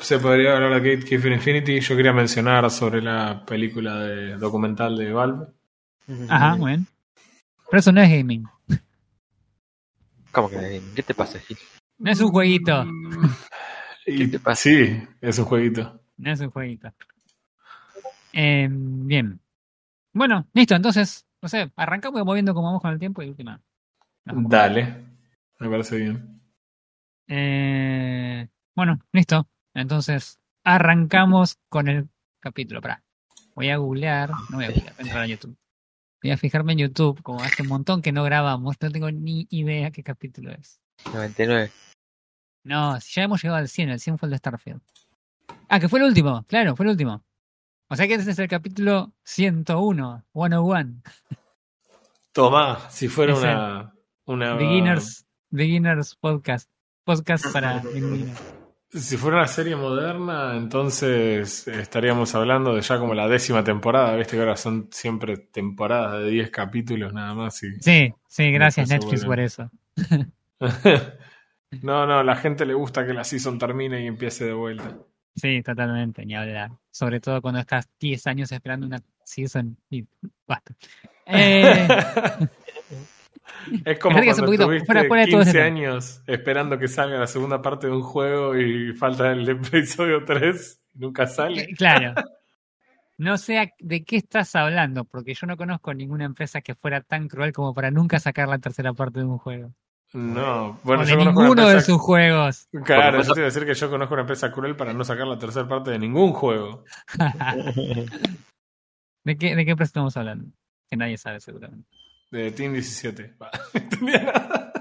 se podría hablar de Gatekeeper Infinity. Yo quería mencionar sobre la película de documental de Valve. Ajá, bueno. Pero eso no es gaming. ¿Cómo que no es gaming? ¿Qué te pasa, Gil? No es un jueguito. Y- te pasa? Sí, es un jueguito. No es un jueguito. Eh, bien. Bueno, listo. Entonces, no sé, arrancamos moviendo como vamos con el tiempo y última. Dale, me parece bien. Eh, bueno, listo. Entonces, arrancamos con el capítulo. Pará. Voy a googlear. No voy a googlear, voy a entrar a YouTube. Voy a fijarme en YouTube, como hace un montón que no grabamos, no tengo ni idea qué capítulo es. 99. No, si ya hemos llegado al 100, el 100 fue el de Starfield. Ah, que fue el último, claro, fue el último. O sea que ese es el capítulo 101, 101. Toma, si fuera una, una. Beginners, Beginners Podcast. Podcast para beginners. Si fuera una serie moderna, entonces estaríamos hablando de ya como la décima temporada. Viste que ahora son siempre temporadas de 10 capítulos nada más. Y... Sí, sí, gracias Netflix por eso. no, no, la gente le gusta que la season termine y empiece de vuelta. Sí, totalmente, ni hablar. Sobre todo cuando estás 10 años esperando una season y basta. Eh, Es como cuando poquito, tuviste fuera- fuera de todo 15 ese tema. años esperando que salga la segunda parte de un juego y falta el episodio 3 y nunca sale. Claro. No sé de qué estás hablando, porque yo no conozco ninguna empresa que fuera tan cruel como para nunca sacar la tercera parte de un juego. No, bueno, o de yo conozco ninguno de sus juegos. Claro, Por yo te iba a decir que yo conozco una empresa cruel para no sacar la tercera parte de ningún juego. ¿De qué, ¿De qué empresa estamos hablando? Que nadie sabe seguramente. De Team 17. Va, no entendía nada.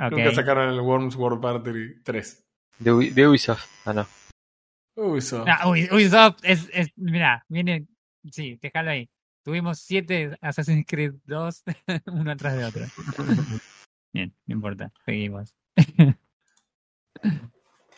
Ok. Nunca sacaron el Worms World Party 3. De, de Ubisoft. Ah, no. Ubisoft. Ah, Ubi- Ubisoft es, es, mira, viene, sí, déjalo ahí. Tuvimos siete Assassin's Creed 2, uno atrás de otro. Bien, no importa, seguimos.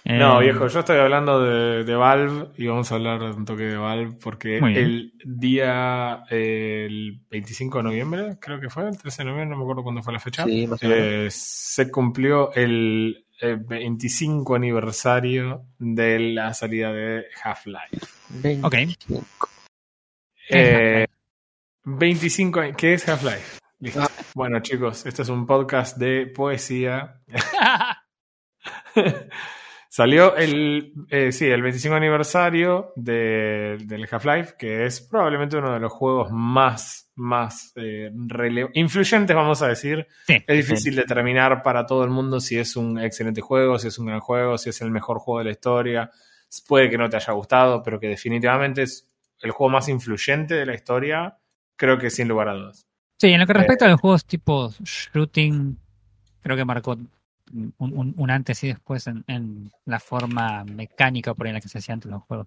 No, Eh, viejo, yo estoy hablando de, de Valve y vamos a hablar un toque de Valve porque el día eh, el 25 de noviembre, creo que fue, el 13 de noviembre, no me acuerdo cuándo fue la fecha, Sí, eh, se cumplió el, eh, 25 aniversario de la salida de Half-Life. 25. Eh, 25 años. ¿Qué es Half-Life? Listo. Ah. Bueno, chicos, este es un podcast de poesía. Salió el, eh, sí, el 25 aniversario de- del Half-Life, que es probablemente uno de los juegos más, más eh, influyentes, vamos a decir. Sí. Es difícil determinar para todo el mundo si es un excelente juego, si es un gran juego, si es el mejor juego de la historia. Puede que no te haya gustado, pero que definitivamente es el juego más influyente de la historia, creo que sin lugar a dudas. Sí, en lo que respecta a los juegos tipo shooting, creo que marcó un, un- un antes y después en, en la forma mecánica por en la que se hacían antes los juegos.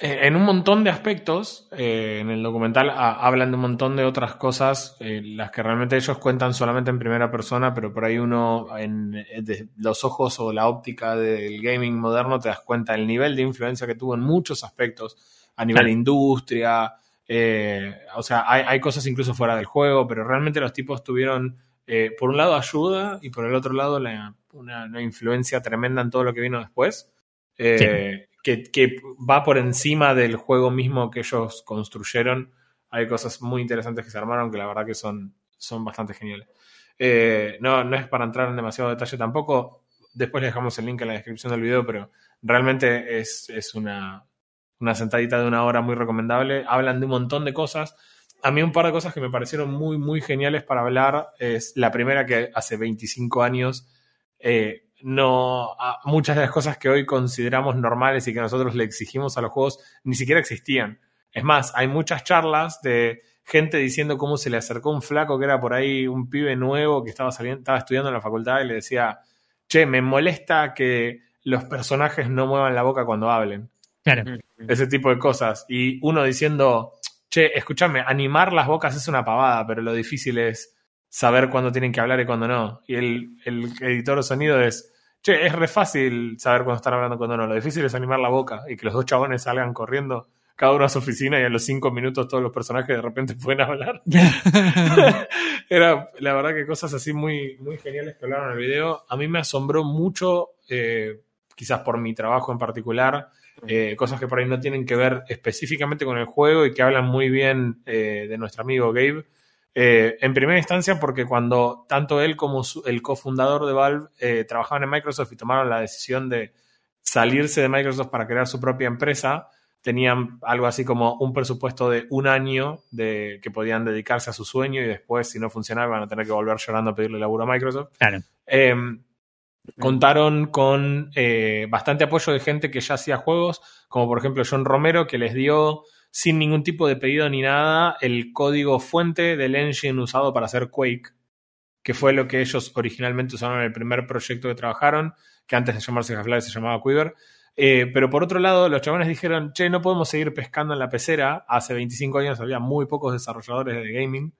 Eh, En un montón de aspectos, eh, en el documental ah, hablan de un montón de otras cosas, eh, las que realmente ellos cuentan solamente en primera persona, pero por ahí uno, en de los ojos o la óptica del gaming moderno, te das cuenta del nivel de influencia que tuvo en muchos aspectos, a nivel Claro. de industria, eh, o sea, hay, hay cosas incluso fuera del juego, pero realmente los tipos tuvieron, eh, por un lado, ayuda y por el otro lado, la- una, una influencia tremenda en todo lo que vino después. Eh, que, que va por encima del juego mismo que ellos construyeron. Hay cosas muy interesantes que se armaron que la verdad que son, son bastante geniales. Eh, no, no es para entrar en demasiado detalle tampoco. Después les dejamos el link en la descripción del video, pero realmente es, es una, una sentadita de una hora muy recomendable. Hablan de un montón de cosas. A mí un par de cosas que me parecieron muy, muy geniales para hablar es la primera que hace 25 años eh, no a- muchas de las cosas que hoy consideramos normales y que nosotros le exigimos a los juegos ni siquiera existían. Es más, hay muchas charlas de gente diciendo cómo se le acercó un flaco que era por ahí un pibe nuevo que estaba saliendo, estaba estudiando en la facultad y le decía, che, me molesta que los personajes no muevan la boca cuando hablen Claro, ese tipo de cosas. Y uno diciendo, che, escúchame, animar las bocas es una pavada, pero lo difícil es saber cuándo tienen que hablar y cuándo no. Y el, el editor de sonido es, che, es re fácil saber cuándo están hablando y cuándo no. Lo difícil es animar la boca y que los dos chabones salgan corriendo cada uno a su oficina y a los cinco minutos todos los personajes de repente pueden hablar. Era, la verdad, que cosas así muy, muy geniales que hablaron en el video. A mí me asombró mucho eh, quizás por mi trabajo en particular, eh, cosas que por ahí no tienen que ver específicamente con el juego y que hablan muy bien eh, de nuestro amigo Gabe. Eh, en primera instancia, porque cuando tanto él como su- el cofundador de Valve trabajaban en Microsoft y tomaron la decisión de salirse de Microsoft para crear su propia empresa, tenían algo así como un presupuesto de un año de que podían dedicarse a su sueño y después, si no funcionaba, van a tener que volver llorando a pedirle laburo a Microsoft. Claro. Contaron con eh, bastante apoyo de gente que ya hacía juegos, como por ejemplo John Romero, que les dio sin ningún tipo de pedido ni nada el código fuente del engine usado para hacer Quake, que fue lo que ellos originalmente usaron en el primer proyecto que trabajaron, que antes de llamarse Half-Life se llamaba Quiver. Eh, pero por otro lado, los chabones dijeron, che, no podemos seguir pescando en la pecera. Hace 25 años había muy pocos desarrolladores de gaming.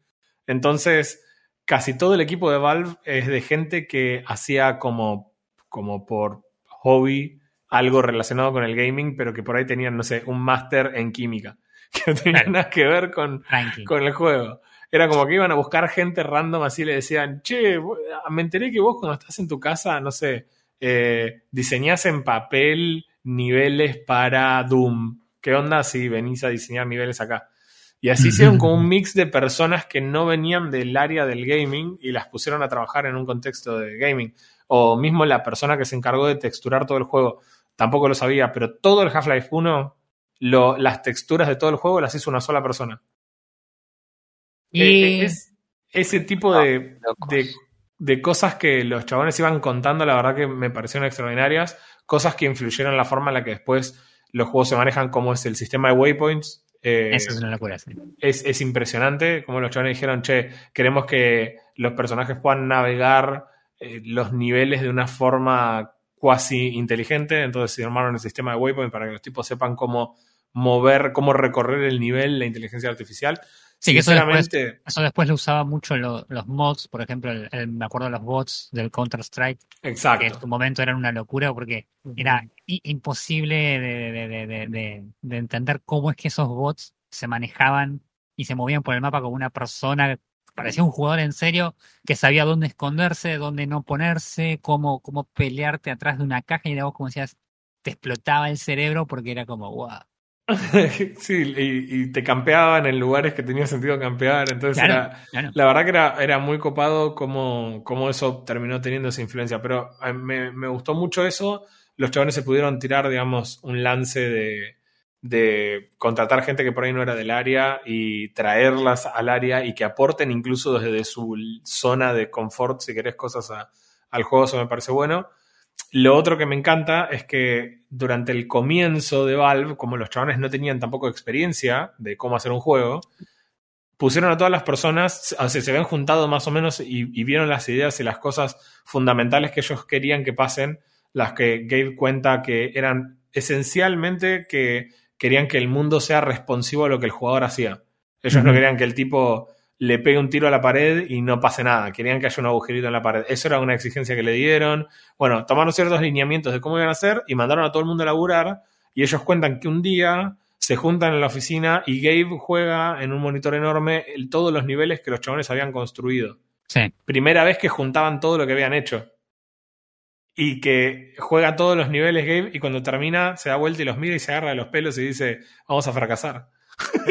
Entonces, casi todo el equipo de Valve es de gente que hacía como, como por hobby algo relacionado con el gaming, pero que por ahí tenían, no sé, un máster en química, que no tenía nada que ver con, con el juego. Era como que iban a buscar gente random así le decían, che, vo- me enteré que vos cuando estás en tu casa, no sé, eh, diseñás en papel niveles para Doom. ¿Qué onda si venís a diseñar niveles acá? Y así hicieron como un mix de personas que no venían del área del gaming y las pusieron a trabajar en un contexto de gaming. O mismo la persona que se encargó de texturar todo el juego, tampoco lo sabía, pero todo el Half-Life 1, lo- las texturas de todo el juego las hizo una sola persona. Y Eh, es ese tipo de, locos. de, de cosas que los chabones iban contando, la verdad que me parecieron extraordinarias. Cosas que influyeron en la forma en la que después los juegos se manejan, como es el sistema de waypoints. Eh, eso es una locura, sí. es, es impresionante como los chavales dijeron, che, queremos que los personajes puedan navegar eh, los niveles de una forma cuasi inteligente, entonces se armaron el sistema de waypoint para que los tipos sepan cómo mover, cómo recorrer el nivel la inteligencia artificial. Sí, que eso después, eso después lo usaba mucho lo- los mods, por ejemplo, el- el- me acuerdo de los bots del Counter-Strike, que en exacto. su momento eran una locura porque era imposible de, de- de- de- de- de entender cómo es que esos bots se manejaban y se movían por el mapa como una persona, parecía un jugador en serio que sabía dónde esconderse, dónde no ponerse, cómo, cómo pelearte atrás de una caja y de vos, como decías, te explotaba el cerebro porque era como, wow. sí, y, y te campeaban en lugares que tenía sentido campear, entonces Claro, era, claro. La verdad que era, era muy copado cómo, cómo eso terminó teniendo esa influencia, pero eh, me, me gustó mucho eso. Los chavales se pudieron tirar, digamos, un lance de, de contratar gente que por ahí no era del área y traerlas al área y que aporten incluso desde su zona de confort, si querés, cosas a- al juego, eso me parece bueno. Lo otro que me encanta es que durante el comienzo de Valve, como los chavales no tenían tampoco experiencia de cómo hacer un juego, pusieron a todas las personas, o sea, se habían juntado más o menos y, y vieron las ideas y las cosas fundamentales que ellos querían que pasen, las que Gabe cuenta que eran esencialmente que querían que el mundo sea responsivo a lo que el jugador hacía. Ellos no querían que el tipo le pegue un tiro a la pared y no pase nada. Querían que haya un agujerito en la pared. Eso era una exigencia que le dieron. Bueno, tomaron ciertos lineamientos de cómo iban a hacer y mandaron a todo el mundo a laburar. Y ellos cuentan que un día se juntan en la oficina y Gabe juega en un monitor enorme el- todos los niveles que los chabones habían construido. Sí. Primera vez que juntaban todo lo que habían hecho. Y que juega todos los niveles Gabe y cuando termina se da vuelta y los mira y se agarra de los pelos y dice, vamos a fracasar.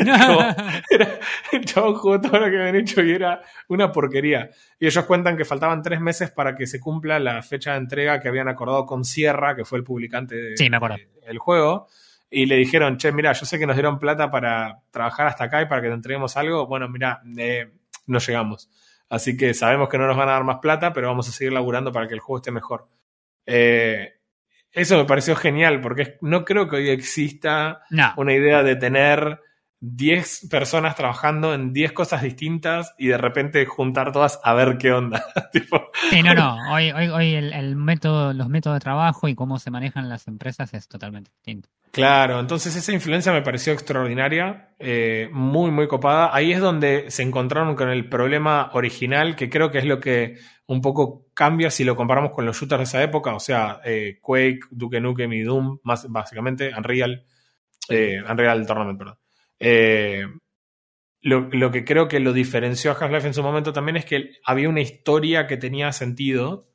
Era- el chabón jugó todo lo que habían hecho y era una porquería. Y ellos cuentan que faltaban tres meses para que se cumpla la fecha de entrega que habían acordado con Sierra, que fue el publicante de- Sí, del juego. Y le dijeron, che, mira, yo sé que nos dieron plata para trabajar hasta acá y para que te entreguemos algo. Bueno, mira, eh, no llegamos. Así que sabemos que no nos van a dar más plata, pero vamos a seguir laburando para que el juego esté mejor. Eh, eso me pareció genial, porque no creo que hoy exista No, una idea de tener 10 personas trabajando en 10 cosas distintas y de repente juntar todas a ver qué onda. Tipo, sí, no, no. Hoy, hoy, hoy el, el método, los métodos de trabajo y cómo se manejan las empresas es totalmente distinto. Claro, entonces esa influencia me pareció extraordinaria, eh, muy, muy copada. Ahí es donde se encontraron con el problema original, que creo que es lo que un poco cambia si lo comparamos con los shooters de esa época, o sea, eh, Quake, Duke Nukem y Doom, más básicamente, Unreal, eh, Unreal Tournament, perdón. Eh, lo, lo que creo que lo diferenció a Half-Life en su momento también es que había una historia que tenía sentido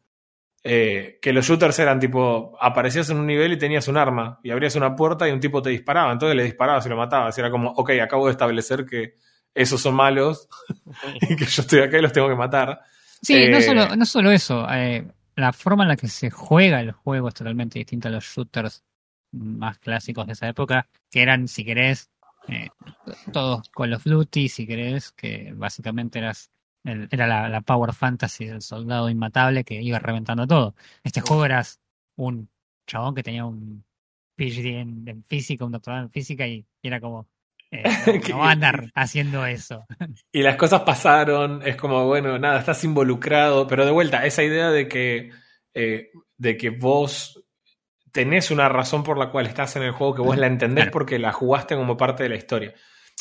eh, que los shooters eran tipo, aparecías en un nivel y tenías un arma, y abrías una puerta y un tipo te disparaba, entonces le disparabas y lo matabas. Y era como, ok, acabo de establecer que esos son malos y que yo estoy acá y los tengo que matar. Sí, no, Eh, solo, no solo eso. eh, la forma en la que se juega el juego es totalmente distinta a los shooters más clásicos de esa época, que eran, si querés, eh, todos Call of Duty, si querés, que básicamente eras el- era la, la Power Fantasy del soldado inmatable que iba reventando todo. Este juego eras un chabón que tenía un PhD en, en física, un doctorado en física y, y era como, eh, no, no va a andar haciendo eso. Y las cosas pasaron, es como, bueno, nada, estás involucrado, pero de vuelta, esa idea de que, eh, de que vos tenés una razón por la cual estás en el juego, que vos la entendés Claro. porque la jugaste como parte de la historia.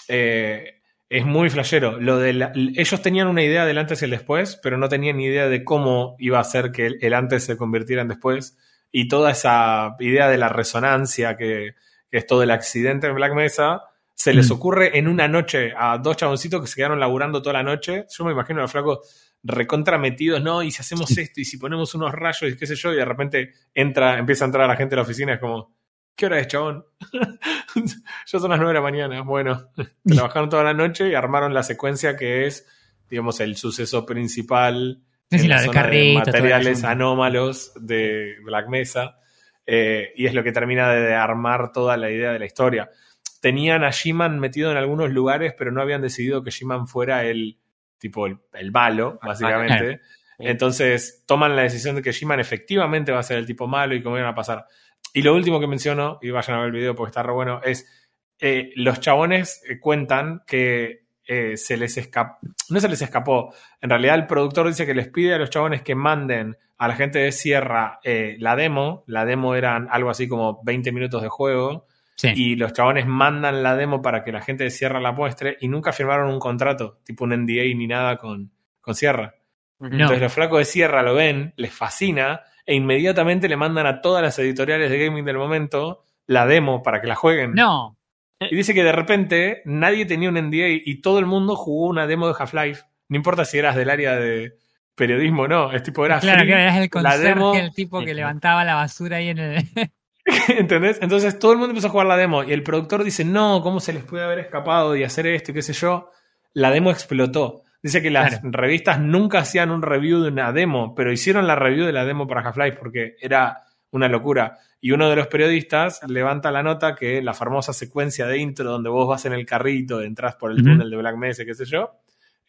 Eh, es muy flashero. Lo de la- ellos tenían una idea del antes y el después, pero no tenían ni idea de cómo iba a ser que el, el antes se convirtiera en después. Y toda esa idea de la resonancia, que, que es todo el accidente en Black Mesa, se les Mm. ocurre en una noche a dos chaboncitos que se quedaron laburando toda la noche. Yo me imagino a los flacos recontra metidos, ¿no? Y si hacemos esto y si ponemos unos rayos y qué sé yo, y de repente entra, empieza a entrar la gente a la oficina, es como, ¿qué hora es, chabón? ya son las nueve de la mañana. Bueno, trabajaron toda la noche y armaron la secuencia que es, digamos, el suceso principal sí, en la de carrito, materiales anómalos de Black Mesa. eh, y es lo que termina de armar toda la idea de la historia. Tenían a She-Man metido en algunos lugares, pero no habían decidido que She-Man fuera el tipo el, el malo, básicamente. Entonces toman la decisión de que She-Man efectivamente va a ser el tipo malo y cómo iban a pasar. Y lo último que menciono, y vayan a ver el video porque está re bueno, es eh, los chabones eh, cuentan que eh, se les escapó, no se les escapó, en realidad el productor dice que les pide a los chabones que manden a la gente de Sierra eh, la demo, la demo eran algo así como 20 minutos de juego, Sí. y los chabones mandan la demo para que la gente de Sierra la muestre y nunca firmaron un contrato, tipo un NDA ni nada con, con Sierra. No. Entonces los flacos de Sierra lo ven, les fascina e inmediatamente le mandan a todas las editoriales de gaming del momento la demo para que la jueguen. No, Y dice que de repente nadie tenía un NDA y todo el mundo jugó una demo de Half-Life. No importa si eras del área de periodismo o no, es tipo era claro, free, que eras el la demo, el tipo que levantaba la basura ahí en el... ¿entendés? Entonces todo el mundo empezó a jugar la demo y el productor dice, no, ¿cómo se les puede haber escapado y hacer esto y qué sé yo? La demo explotó. Dice que las Claro. revistas nunca hacían un review de una demo, pero hicieron la review de la demo para Half-Life porque era una locura. Y uno de los periodistas levanta la nota que la famosa secuencia de intro donde vos vas en el carrito, entras por el túnel de Black Mesa, qué sé yo.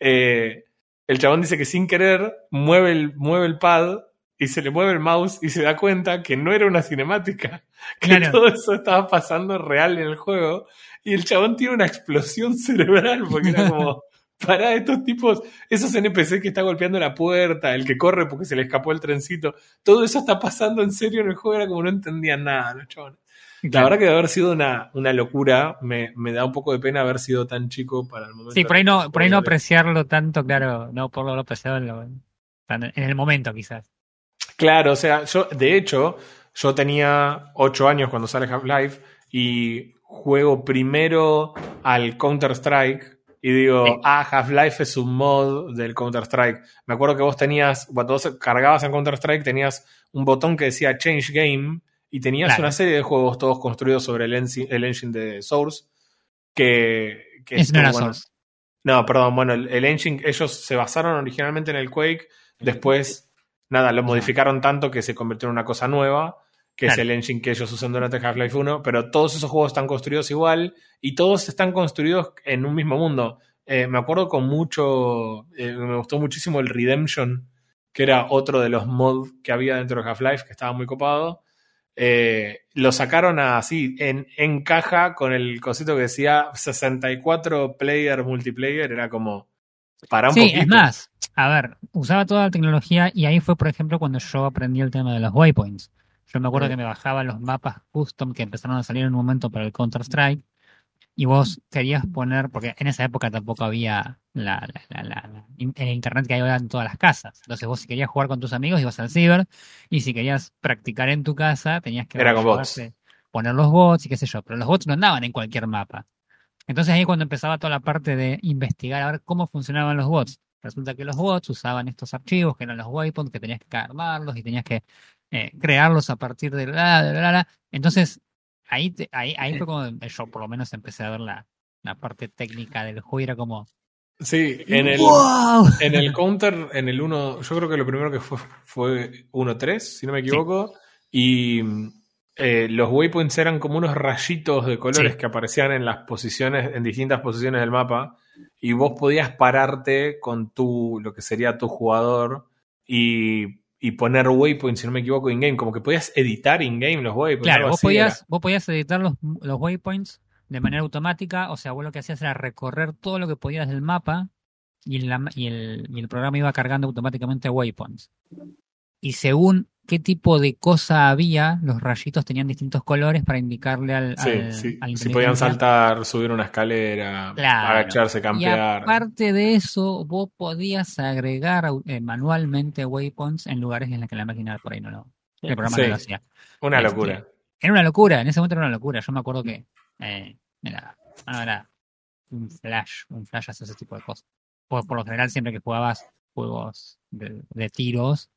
eh, el chabón dice que sin querer mueve el, mueve el pad y se le mueve el mouse y se da cuenta que no era una cinemática, que Claro. todo eso estaba pasando real en el juego. Y el chabón tiene una explosión cerebral porque era como, para estos tipos, esos NPC que está golpeando la puerta, el que corre porque se le escapó el trencito, todo eso está pasando en serio en el juego, era como no entendían nada los chabones. La verdad que de haber sido una, una locura, me, me da un poco de pena haber sido tan chico para el momento. Sí, por ahí no, por ahí no apreciarlo tanto, claro, no por lo apreciado en, lo- en el momento quizás. Claro, o sea, yo, de hecho, yo tenía 8 años cuando sale Half-Life y juego primero al Counter-Strike y digo, Sí. ah, Half-Life es un mod del Counter-Strike. Me acuerdo que vos tenías, cuando vos cargabas en Counter-Strike, tenías un botón que decía Change Game y tenías Claro. una serie de juegos todos construidos sobre el, el engine de Source que... que Ese no era bueno, Source. no, perdón, bueno, el, el engine, ellos se basaron originalmente en el Quake, después, nada, lo modificaron tanto que se convirtió en una cosa nueva, que es el engine que ellos usan durante Half-Life 1, pero todos esos juegos están construidos igual y todos están construidos en un mismo mundo. Eh, me acuerdo con mucho, eh, me gustó muchísimo el Redemption, que era otro de los mods que había dentro de Half-Life, que estaba muy copado. Eh, lo sacaron así, en, en caja, con el cosito que decía 64 player multiplayer, era como para un Sí, poquito. es más, a ver, usaba toda la tecnología y ahí fue, por ejemplo, cuando yo aprendí el tema de los waypoints. Yo me acuerdo que me bajaba los mapas custom que empezaron a salir en un momento para el Counter-Strike y vos querías poner, porque en esa época tampoco había la, el internet que hay ahora en todas las casas. Entonces vos si querías jugar con tus amigos ibas al ciber y si querías practicar en tu casa tenías que Era con llevarte- poner los bots y qué sé yo, pero los bots no andaban en cualquier mapa. Entonces ahí cuando empezaba toda la parte de investigar a ver cómo funcionaban los bots. Resulta que los bots usaban estos archivos que eran los waypoints, que tenías que armarlos y tenías que eh, crearlos a partir de la, la, la, la. Entonces, ahí, te- ahí, ahí fue como yo por lo menos empecé a ver la, la parte técnica del juego y era como Sí, en el, ¡Wow! en el counter, en el 1, yo creo que lo primero que fue fue 1-3, si no me equivoco, y eh, los waypoints eran como unos rayitos de colores Sí. que aparecían en las posiciones, en distintas posiciones del mapa, y vos podías pararte con tu, lo que sería tu jugador, y, y poner waypoints, si no me equivoco, in-game, como que podías editar in-game los waypoints. Claro, vos podías, vos podías editar los, los waypoints de manera automática, o sea, vos lo que hacías era recorrer todo lo que podías del mapa y, la- y el, y el programa iba cargando automáticamente waypoints. Y según qué tipo de cosa había, los rayitos tenían distintos colores para indicarle al, Sí, al- sí. al Si podían saltar, subir una escalera, Claro. agacharse, Y campear. aparte de eso, vos podías agregar eh, manualmente waypoints en lugares en los que la máquina por ahí no lo, el programa Sí. no lo hacía. Una Este, locura. Era una locura, en ese momento era una locura. Yo me acuerdo que eh, era, no, era un flash, un flash hace ese tipo de cosas. Por, por lo general, siempre que jugabas juegos de, de tiros,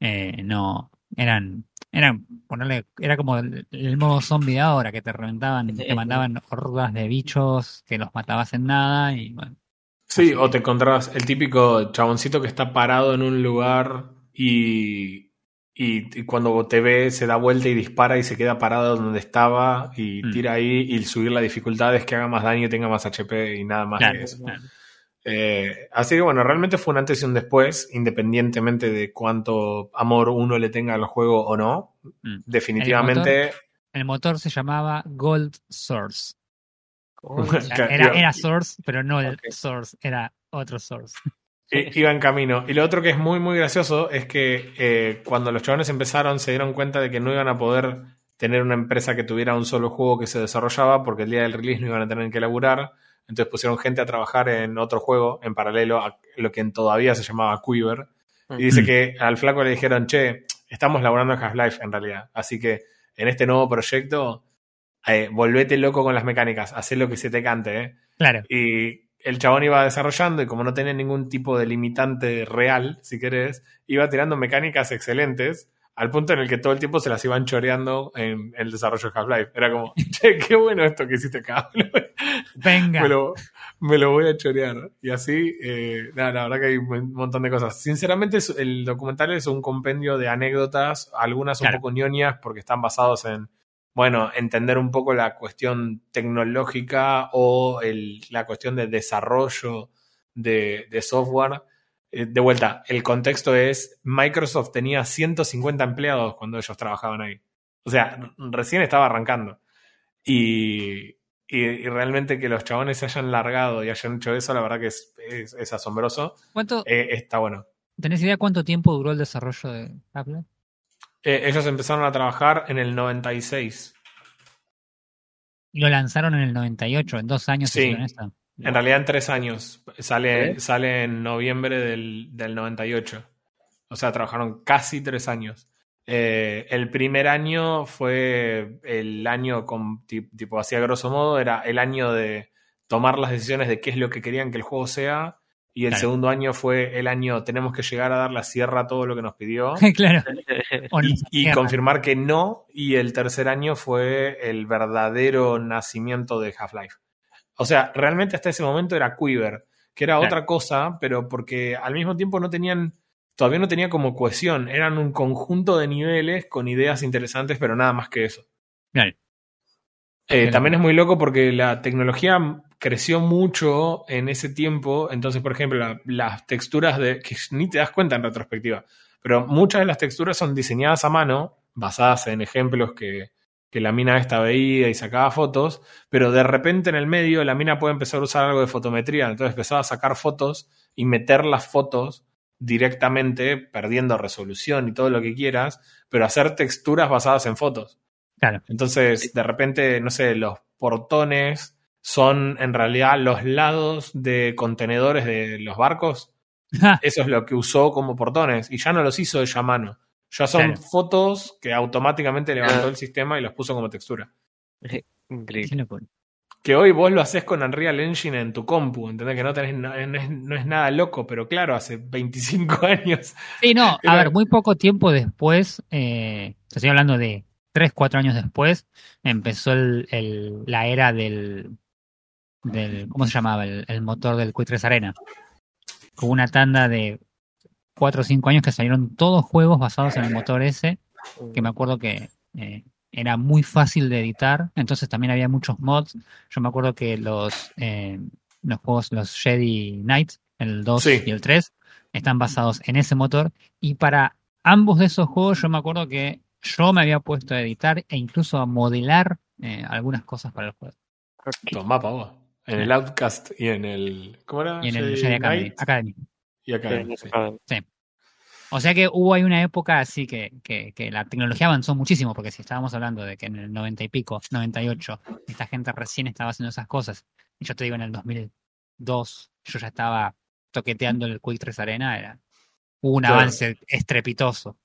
eh, no, eran, eran, ponerle, era como el, el modo zombie de ahora, que te reventaban, te mandaban hordas de bichos, que los matabas en nada, y bueno, Sí, o que- te encontrabas el típico chaboncito que está parado en un lugar y, y, cuando te ve se da vuelta y dispara y se queda parado donde estaba y Mm. tira ahí y subir la dificultad es que haga más daño y tenga más HP y nada más claro, que eso. claro. Eh, así que bueno, realmente fue un antes y un después, independientemente de cuánto amor uno le tenga al juego o no. Mm. Definitivamente... El motor se llamaba Gold Source. O sea, Claro, era, Source, pero no el. Source, era otro Source. I- Iba en camino. Y lo otro que es muy, muy gracioso es que eh, cuando los chavales empezaron se dieron cuenta de que no iban a poder tener una empresa que tuviera un solo juego que se desarrollaba porque el día del release no iban a tener que laburar. Entonces pusieron gente a trabajar en otro juego en paralelo a lo que todavía se llamaba Quiver. Y dice Mm. que al flaco le dijeron, che, estamos laburando en Half-Life en realidad. Así que en este nuevo proyecto, eh, volvete loco con las mecánicas, haz lo que se te cante, ¿eh? Claro, Y el chabón iba desarrollando y como no tenía ningún tipo de limitante real, si querés, iba tirando mecánicas excelentes al punto en el que todo el tiempo se las iban choreando en el desarrollo de Half-Life. Era como, che, qué bueno esto que hiciste acá. venga. me, lo, me lo voy a chorear. Y así, eh, nada, la verdad que hay un montón de cosas. Sinceramente, el documental es un compendio de anécdotas, algunas un poco ñoñas porque están basados en, bueno, entender un poco la cuestión tecnológica o el- la cuestión de desarrollo de, de software. Eh, de vuelta, el contexto es, Microsoft tenía 150 empleados cuando ellos trabajaban ahí. O sea, recién estaba arrancando. Y, y, y realmente que los chabones se hayan largado y hayan hecho eso, la verdad que es, es, es asombroso. ¿Cuánto, Eh, está bueno. ¿Tenés idea cuánto tiempo duró el desarrollo de Apple? Eh, ellos empezaron a trabajar en el 96. Y lo lanzaron en el 98, en dos años Sí. hicieron En realidad en tres años. Sale, ¿Eh? sale en noviembre del, del 98. O sea, trabajaron casi tres años. Eh, el primer año fue el año con ti- tipo así a grosso modo, era el año de tomar las decisiones de qué es lo que querían que el juego sea. Y el Claro. segundo año fue el año tenemos que llegar a dar la sierra a todo lo que nos pidió. claro. Y, confirmar que no. Y el tercer año fue el verdadero nacimiento de Half-Life. O sea, realmente hasta ese momento era Quiver, que era Claro. otra cosa, pero porque al mismo tiempo no tenían, todavía no tenía como cohesión. Eran un conjunto de niveles con ideas interesantes, pero nada más que eso. Claro. Eh, también es muy loco porque la tecnología creció mucho en ese tiempo. Entonces, por ejemplo, la- las texturas de. que ni te das cuenta en retrospectiva. Pero muchas de las texturas son diseñadas a mano, basadas en ejemplos que, que la mina esta veía y sacaba fotos. Pero de repente en el medio la mina puede empezar a usar algo de fotometría. Entonces empezaba a sacar fotos y meter las fotos directamente, perdiendo resolución y todo lo que quieras, pero hacer texturas basadas en fotos. Claro. Entonces, de repente, no sé, los portones son en realidad los lados de contenedores de los barcos. Eso es lo que usó como portones y ya no los hizo ella a mano. Ya son Claro. fotos que automáticamente levantó Ah. el sistema y los puso como textura. Increíble. Qué locura. que hoy vos lo haces con Unreal Engine en tu compu, ¿entendés? Que no, tenés, no, no es, no es nada loco, pero claro, hace 25 años. Sí, no, a ver, muy poco tiempo después, eh, te estoy hablando de 3, 4 años después, empezó el, el- la era del, del, ¿cómo se llamaba? El, el motor del Quake 3 Arena. Hubo una tanda de 4 o 5 años que salieron todos juegos basados en el motor ese, que me acuerdo que eh, era muy fácil de editar, entonces también había muchos mods. Yo me acuerdo que los, eh, los juegos, los Jedi Knight, el 2 Sí. y el 3, están basados en ese motor. Y para ambos de esos juegos yo me acuerdo que yo me había puesto a editar e incluso a modelar eh, algunas cosas para el juego. Pa' vos. En el Outcast y en el. ¿Cómo era? Y en el Jedi Academy. Academy. Y Academy, sí. O sea que hubo ahí una época así que, que, que la tecnología avanzó muchísimo, porque si estábamos hablando de que en el 90 y pico, 98, esta gente recién estaba haciendo esas cosas, y yo te digo en el 2002, yo ya estaba toqueteando el Quick 3 Arena, era hubo un Claro. avance estrepitoso.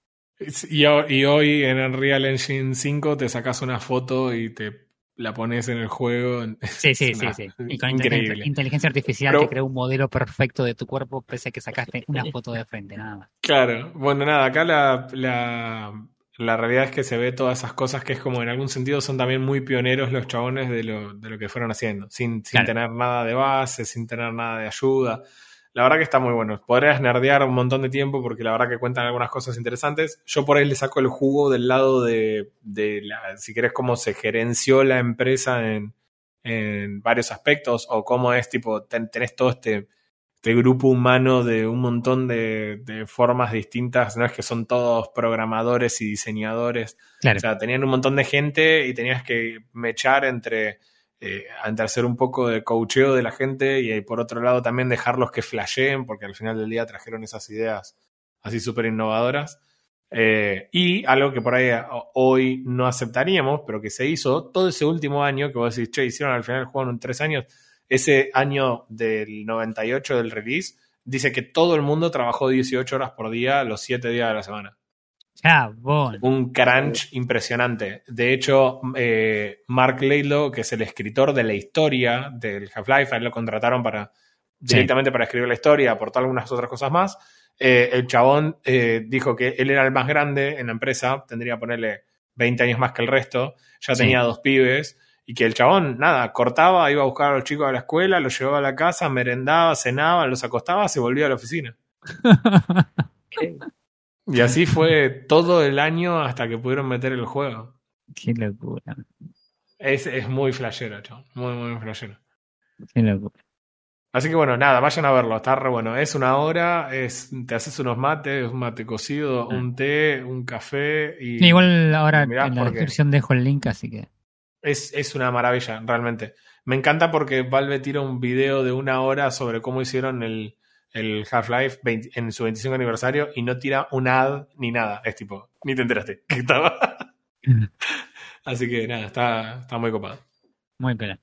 Y hoy en Unreal Engine 5 te sacas una foto y te la pones en el juego. Sí, sí, sí, sí. Y con increíble. inteligencia, inteligencia artificial Pero- que crea un modelo perfecto de tu cuerpo, pese a que sacaste una foto de frente, nada más. Claro, bueno, nada, acá la, la, la realidad es que se ve todas esas cosas que es como en algún sentido son también muy pioneros los chabones de lo, de lo que fueron haciendo, sin, sin Claro. tener nada de base, sin tener nada de ayuda. La verdad que está muy bueno. Podrías nerdear un montón de tiempo porque la verdad que cuentan algunas cosas interesantes. Yo por ahí le saco el jugo del lado de, de la, si querés, cómo se gerenció la empresa en, en varios aspectos o cómo es, tipo, ten- tenés todo este, este grupo humano de un montón de, de formas distintas. No es que son todos programadores y diseñadores. Claro. O sea, tenían un montón de gente y tenías que mechar entre, eh, hacer un poco de coacheo de la gente y, eh, por otro lado también dejarlos que flasheen, porque al final del día trajeron esas ideas así súper innovadoras. Eh, y algo que por ahí a- hoy no aceptaríamos, pero que se hizo todo ese último año, que vos decís, che, hicieron al final juego en tres años, ese año del 98 del release, dice que todo el mundo trabajó 18 horas por día los 7 días de la semana. Chabón. Un crunch impresionante. De hecho, eh, Mark Laidlaw, que es el escritor de la historia del Half-Life, a él lo contrataron para Sí. directamente para escribir la historia, aportar algunas otras cosas más. Eh, el chabón eh, dijo que él era el más grande en la empresa, tendría que ponerle 20 años más que el resto, ya Sí. tenía dos pibes, y que el chabón, nada, cortaba, iba a buscar a los chicos a la escuela, los llevaba a la casa, merendaba, cenaba, los acostaba, se volvía a la oficina. ¿Qué? Y así fue todo el año hasta que pudieron meter el juego. Qué locura. Es, es muy flashero, chabón. Muy, muy flashero. Qué locura. Así que bueno, nada, vayan a verlo, está re bueno. Es una hora, es, te haces unos mates, un mate cocido, Ah. un té, un café y Sí, igual ahora en la descripción dejo el link, así que. es, es una maravilla, realmente. Me encanta porque Valve tira un video de una hora sobre cómo hicieron el, el Half-Life 20 en su 25 aniversario y no tira un ad ni nada. Es tipo, ni te enteraste que estaba. Así que nada, está, está muy copado. Muy pela.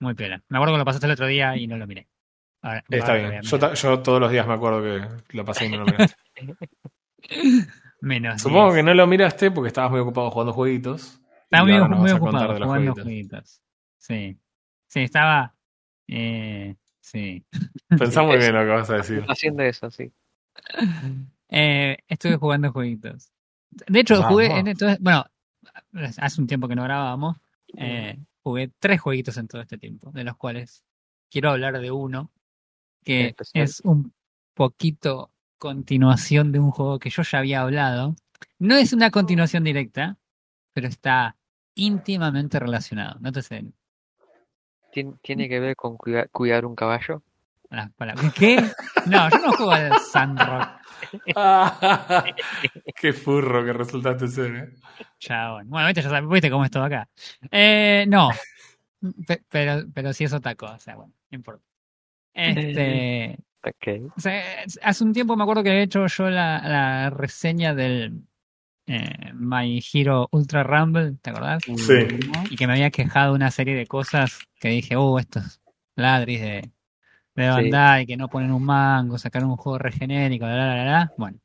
Muy pela. Me acuerdo que lo pasaste el otro día y no lo miré. Ahora- Está bien. a Yo, todos los días me acuerdo que lo pasé y no lo miraste. Menos. Supongo 10. que no lo miraste porque estabas muy ocupado jugando jueguitos. Estaba muy, muy ocupado jugando jueguitos. jueguitos. Sí. Sí, estaba. Eh, sí. Pensá muy bien lo que vas a decir. Haciendo eso, sí. Eh, estuve jugando jueguitos. De hecho, Vamos. jugué. En, entonces, bueno, hace un tiempo que no grabábamos. eh, jugué tres jueguitos en todo este tiempo, de los cuales quiero hablar de uno que Especial. es un poquito continuación de un juego que yo ya había hablado. No es una continuación directa, pero está íntimamente relacionado. No te sé ¿Tien- ¿Tiene que ver con cuida- cuidar un caballo? ¿Qué? No, yo no juego al Sandrock. Qué furro que resultaste ser, ¿eh? Chabón. Bueno, viste, ya sabes, viste cómo es todo acá. Eh, no. Pe- pero, pero sí es otaco, o sea, bueno, no importa. Este, Ok. o sea, hace un tiempo me acuerdo que he hecho yo la, la reseña del eh, My Hero Ultra Rumble, ¿te acordás? Sí. Y que me había quejado de una serie de cosas que dije, oh, estos ladris de, de Bandai que no ponen un mango, sacaron un juego regenérico, la, la, la, la. Bueno.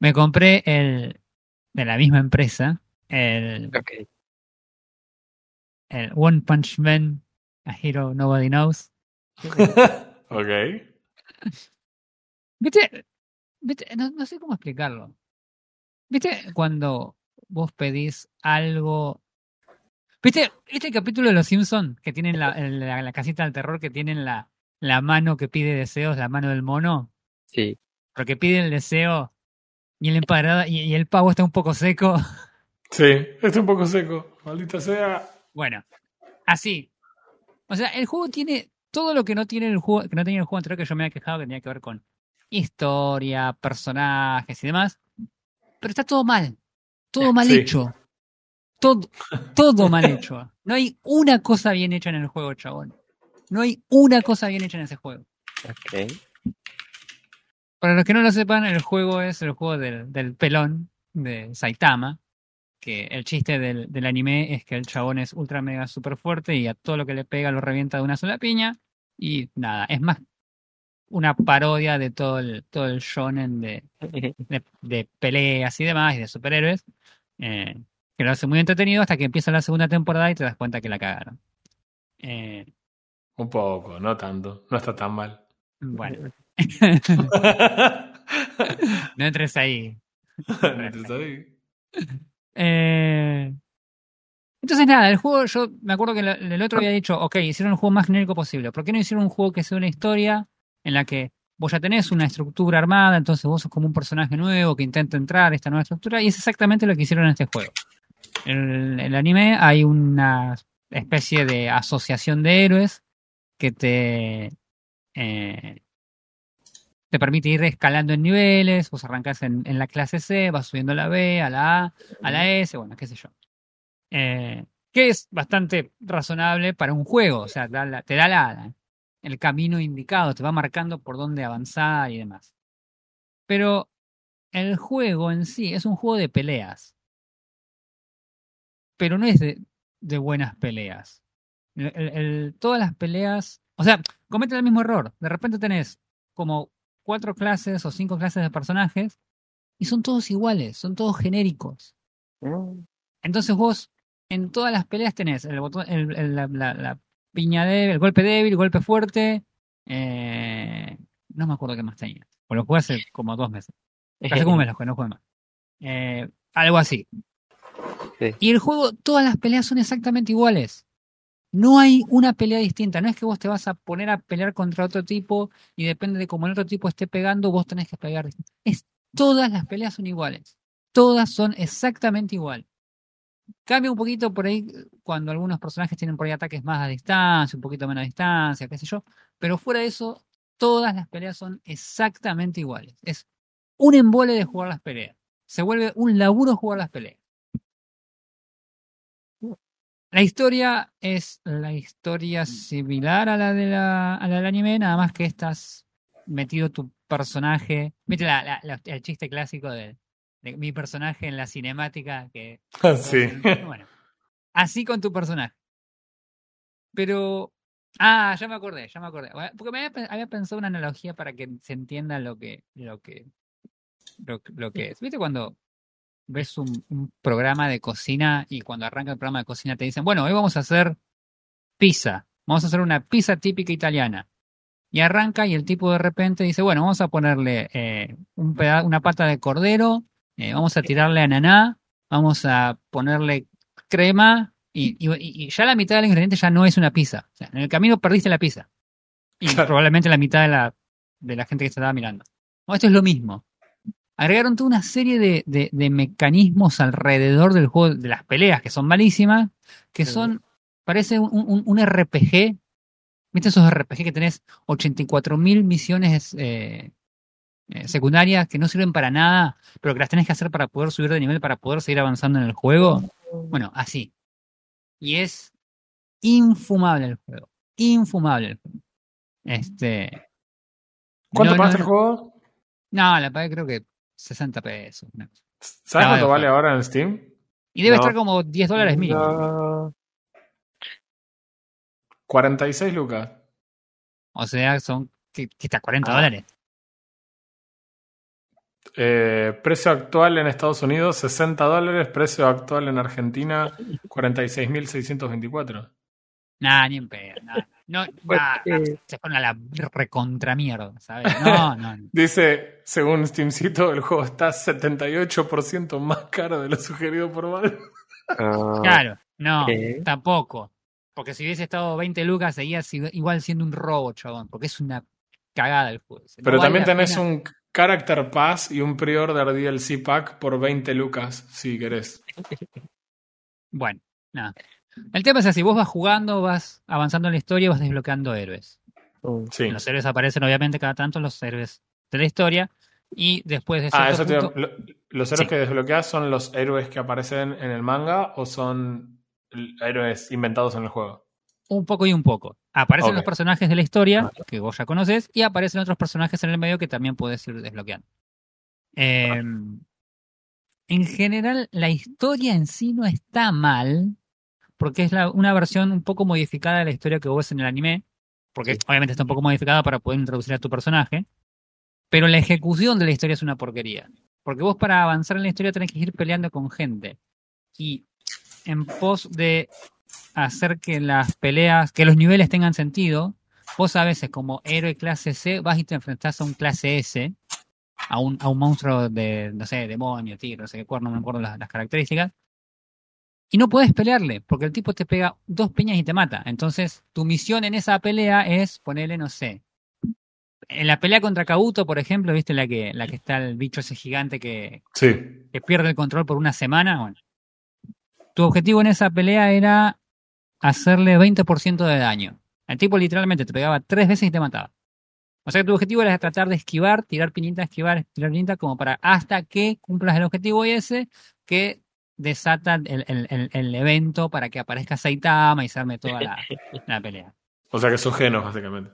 Me compré el de la misma empresa, el Ok. el One Punch Man, A Hero Nobody Knows. ok. ¿Viste? ¿Viste? No, no sé cómo explicarlo. ¿Viste cuando vos pedís algo? ¿Viste este capítulo de Los Simpsons que tienen la, la, la casita del terror que tienen la, la mano que pide deseos, la mano del mono? Sí. Porque pide el deseo y el emparada y, y el pavo está un poco seco. Sí, está un poco seco. Maldita sea. Bueno, así. O sea, el juego tiene todo lo que no tiene el juego, que no tenía el juego anterior que yo me había quejado que tenía que ver con historia, personajes y demás. Pero está todo mal. Todo mal Sí. hecho. Todo, todo mal hecho. No hay una cosa bien hecha en el juego, chabón. No hay una cosa bien hecha en ese juego. Ok. Para los que no lo sepan, el juego es el juego del, del pelón de Saitama. Que el chiste del, del anime es que el chabón es ultra mega super fuerte y a todo lo que le pega lo revienta de una sola piña. Y nada, es más una parodia de todo el, todo el shonen de, de, de peleas y demás y de superhéroes. eh, que lo hace muy entretenido hasta que empieza la segunda temporada y te das cuenta que la cagaron. Eh, Un poco, no tanto. No está tan mal. bueno, no entres ahí. Entonces, ahí. Eh, Entonces, nada, el juego, yo me acuerdo que el, el otro había dicho, ok, hicieron el juego más genérico posible. ¿Por qué no hicieron un juego que sea una historia en la que vos ya tenés una estructura armada, entonces vos sos como un personaje nuevo que intenta entrar a esta nueva estructura? Y es exactamente lo que hicieron en este juego. En el, anime hay una especie de asociación de héroes que te, eh, te permite ir escalando en niveles, vos arrancás en, en la clase C, vas subiendo a la B, a la A, a la S, bueno, qué sé yo. Eh, que es bastante razonable para un juego, o sea, da la- te da la, el camino indicado, te va marcando por dónde avanzar y demás. Pero el juego en sí es un juego de peleas, pero no es de, de buenas peleas. El- el- el- todas las peleas, o sea, cometen el mismo error. De repente tenés como cuatro clases o cinco clases de personajes y son todos iguales, son todos genéricos. Mm, Entonces vos en todas las peleas tenés el botón, el- el- la, la- la piña débil, golpe débil, golpe fuerte. eh, no me acuerdo qué más tenía. Pues lo jugué hace como dos meses. Hace como un mes lo jugué, no jugué más. Eh, algo así. Sí. Y el juego, todas las peleas son exactamente iguales. No hay una pelea distinta. No es que vos te vas a poner a pelear contra otro tipo y depende de cómo el otro tipo esté pegando, vos tenés que pegar. Es, todas las peleas son iguales. Todas son exactamente igual. Cambia un poquito por ahí cuando algunos personajes tienen por ahí ataques más a distancia, un poquito menos a distancia, qué sé yo. Pero fuera de eso, todas las peleas son exactamente iguales. Es un embole de jugar las peleas. Se vuelve un laburo jugar las peleas. La historia es la historia similar a la, de la, a la del anime, nada más que estás metido tu personaje. ¿Viste la- el chiste clásico de, de mi personaje en la cinemática? que sí. Bueno, así con tu personaje. Pero. Ah, ya me acordé, ya me acordé. Porque me había, pe- había pensado una analogía para que se entienda lo que, lo que, lo, lo que es. ¿Viste cuando ves un, un programa de cocina y cuando arranca el programa de cocina te dicen, bueno, hoy vamos a hacer pizza. Vamos a hacer una pizza típica italiana. Y arranca y el tipo de repente dice, bueno, vamos a ponerle eh, un peda- una pata de cordero, eh, vamos a tirarle ananá, vamos a ponerle crema y, y- y ya la mitad del ingrediente ya no es una pizza. O sea, en el camino perdiste la pizza. Y Claro. probablemente la mitad de la, de la gente que estaba mirando. No, esto es lo mismo. Agregaron toda una serie de, de- de mecanismos alrededor del juego, de las peleas, que son malísimas, que Sí. son, parece un, un- un RPG. ¿Viste esos RPG que tenés 84.000 misiones eh, eh, secundarias que no sirven para nada, pero que las tenés que hacer para poder subir de nivel, para poder seguir avanzando en el juego? Bueno, así. Y es infumable el juego. Infumable el juego. Este. ¿Cuánto no, pagaste no, el juego? No, la pagué creo que 60 pesos. ¿Sabes cuánto vale ahora en Steam? Y debe estar como 10 dólares mínimo. No. 46 lucas. O sea, son está 40 Ah. dólares. Eh, precio actual en Estados Unidos, 60 dólares. Precio actual en Argentina, 46.624. Nah, ni en pedo. nah. No, Pues, nah, eh, se fueron a la recontramierda, ¿sabes? No, no. no. Dice, según Steamcito, el juego está 78% más caro de lo sugerido por Valve. ah, Claro, no, tampoco. Porque si hubiese estado 20 lucas, seguía igual siendo un robo, chabón. Porque es una cagada el juego. No Pero vale también tenés pena. un Character Pass y un pre-order DLC pack por 20 lucas, si querés. Bueno, nada. El tema es así: vos vas jugando, vas avanzando en la historia y vas desbloqueando héroes. Sí. Los héroes aparecen, obviamente, cada tanto los héroes de la historia. Y después de Ah, eso punto- lo- ¿Los héroes Sí. que desbloqueas son los héroes que aparecen en el manga o son héroes inventados en el juego? Un poco y un poco. Aparecen los personajes de la historia, que vos ya conoces, y aparecen otros personajes en el medio que también puedes ir desbloqueando. Eh, en general, la historia en sí no está mal, porque es la- una versión un poco modificada de la historia que vos ves en el anime, porque Sí. obviamente está un poco modificada para poder introducir a tu personaje, pero la ejecución de la historia es una porquería. Porque vos para avanzar en la historia tenés que ir peleando con gente. Y en pos de hacer que las peleas, que los niveles tengan sentido, vos a veces como héroe clase C vas y te enfrentás a un clase S, a un, a un monstruo de, no sé, demonio, tigre, no sé qué cuerno, no me acuerdo las, las características, y no puedes pelearle, porque el tipo te pega dos piñas y te mata. Entonces, tu misión en esa pelea es ponerle, no sé. En la pelea contra Kabuto, por ejemplo, viste la que, la que está el bicho ese gigante que, Sí. que pierde el control por una semana. Bueno, tu objetivo en esa pelea era hacerle 20% de daño. El tipo literalmente te pegaba tres veces y te mataba. O sea que tu objetivo era tratar de esquivar, tirar piñita, esquivar, tirar piñita, como para hasta que cumplas el objetivo ese que desata el, el- el- el evento para que aparezca Saitama y se arme toda la, la pelea. O sea que sos genos, básicamente.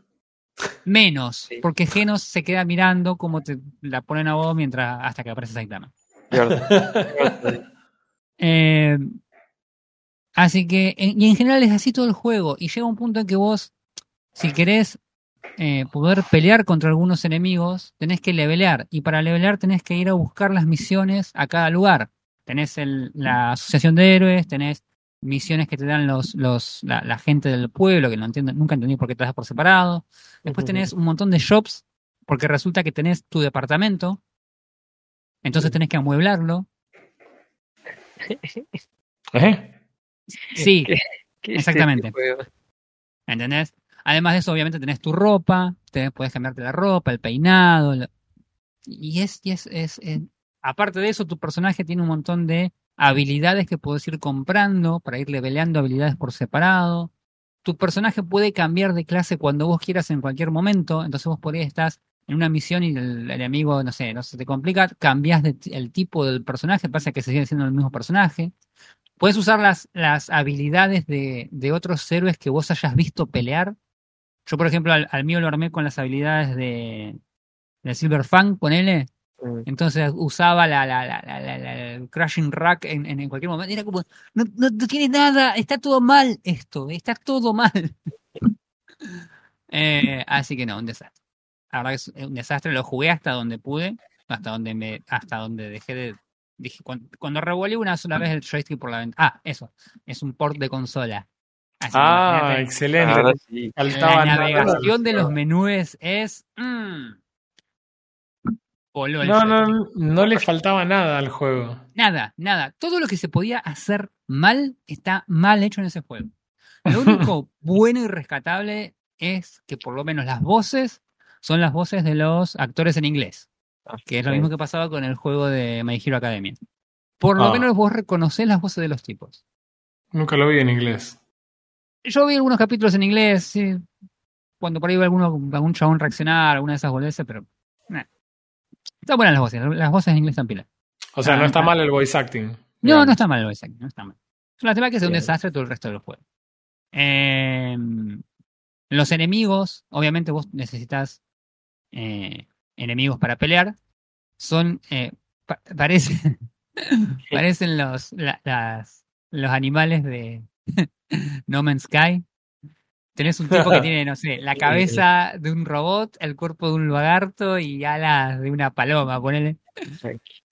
Menos, Sí. porque Genos se queda mirando cómo te la ponen a vos mientras hasta que aparece Saitama. Eh, así que, en- y en general es así todo el juego. Y llega un punto en que vos, si querés eh, poder pelear contra algunos enemigos, tenés que levelear. Y para levelear tenés que ir a buscar las misiones a cada lugar. Tenés el- la asociación de héroes, tenés misiones que te dan los, los, la, la gente del pueblo, que no entiendo, nunca entendí por qué te das por separado. Después tenés un montón de shops, porque resulta que tenés tu departamento. Entonces tenés que amueblarlo. ¿Eh? Sí, ¿Qué es Exactamente. este juego? ¿Entendés? Además de eso, obviamente tenés tu ropa, tenés, podés cambiarte la ropa, el peinado. la- Y es, y es, es, es- aparte de eso, tu personaje tiene un montón de habilidades que podés ir comprando para ir leveleando habilidades por separado. Tu personaje puede cambiar de clase cuando vos quieras en cualquier momento. Entonces vos por ahí estás en una misión y el, el amigo, no sé, no se te complica, cambias el tipo del personaje, pasa que se sigue siendo el mismo personaje. Puedes usar las, las habilidades de, de otros héroes que vos hayas visto pelear. Yo, por ejemplo, al, al mío lo armé con las habilidades de, de Silver Fang, ponele. Mm, Entonces usaba la, la, la, la, el Crashing Rack en, en, en cualquier momento. Era como, no, no, no tiene nada, está todo mal esto, está todo mal. Eh, así que no, un desastre. La verdad que es un desastre, lo jugué hasta donde pude, hasta donde me, hasta donde dejé de. Dije, cuando, cuando revolé una sola vez el joystick por la ventana. Ah, eso, es un port de consola. Así Ah, excelente. ahora sí. La nada. navegación de los menúes es. mm, voló el No, joystick. no, no le faltaba nada al juego. Nada, nada. Todo lo que se podía hacer mal está mal hecho en ese juego. Lo único bueno y rescatable es que por lo menos las voces son las voces de los actores en inglés, Que es lo mismo que pasaba con el juego de My Hero Academia. Por lo Ah. menos vos reconocés las voces de los tipos. Nunca lo vi en inglés. Yo vi algunos capítulos en inglés, sí, cuando por ahí veo alguno, algún chabón reaccionar, alguna de esas boludeces, pero... nah. Están buenas las voces, las voces en inglés están pilas. O sea, Ah, no está mal el voice acting. No, digamos. no está mal el voice acting, no está mal. Es una tema que es un Bien. desastre todo el resto del juego. Eh, los enemigos, obviamente vos necesitas eh, enemigos para pelear. Son, eh, pa- parecen, parecen los, la- las, los animales de No Man's Sky. Tenés un tipo que tiene, no sé, la cabeza de un robot, el cuerpo de un lagarto y alas de una paloma, ponele.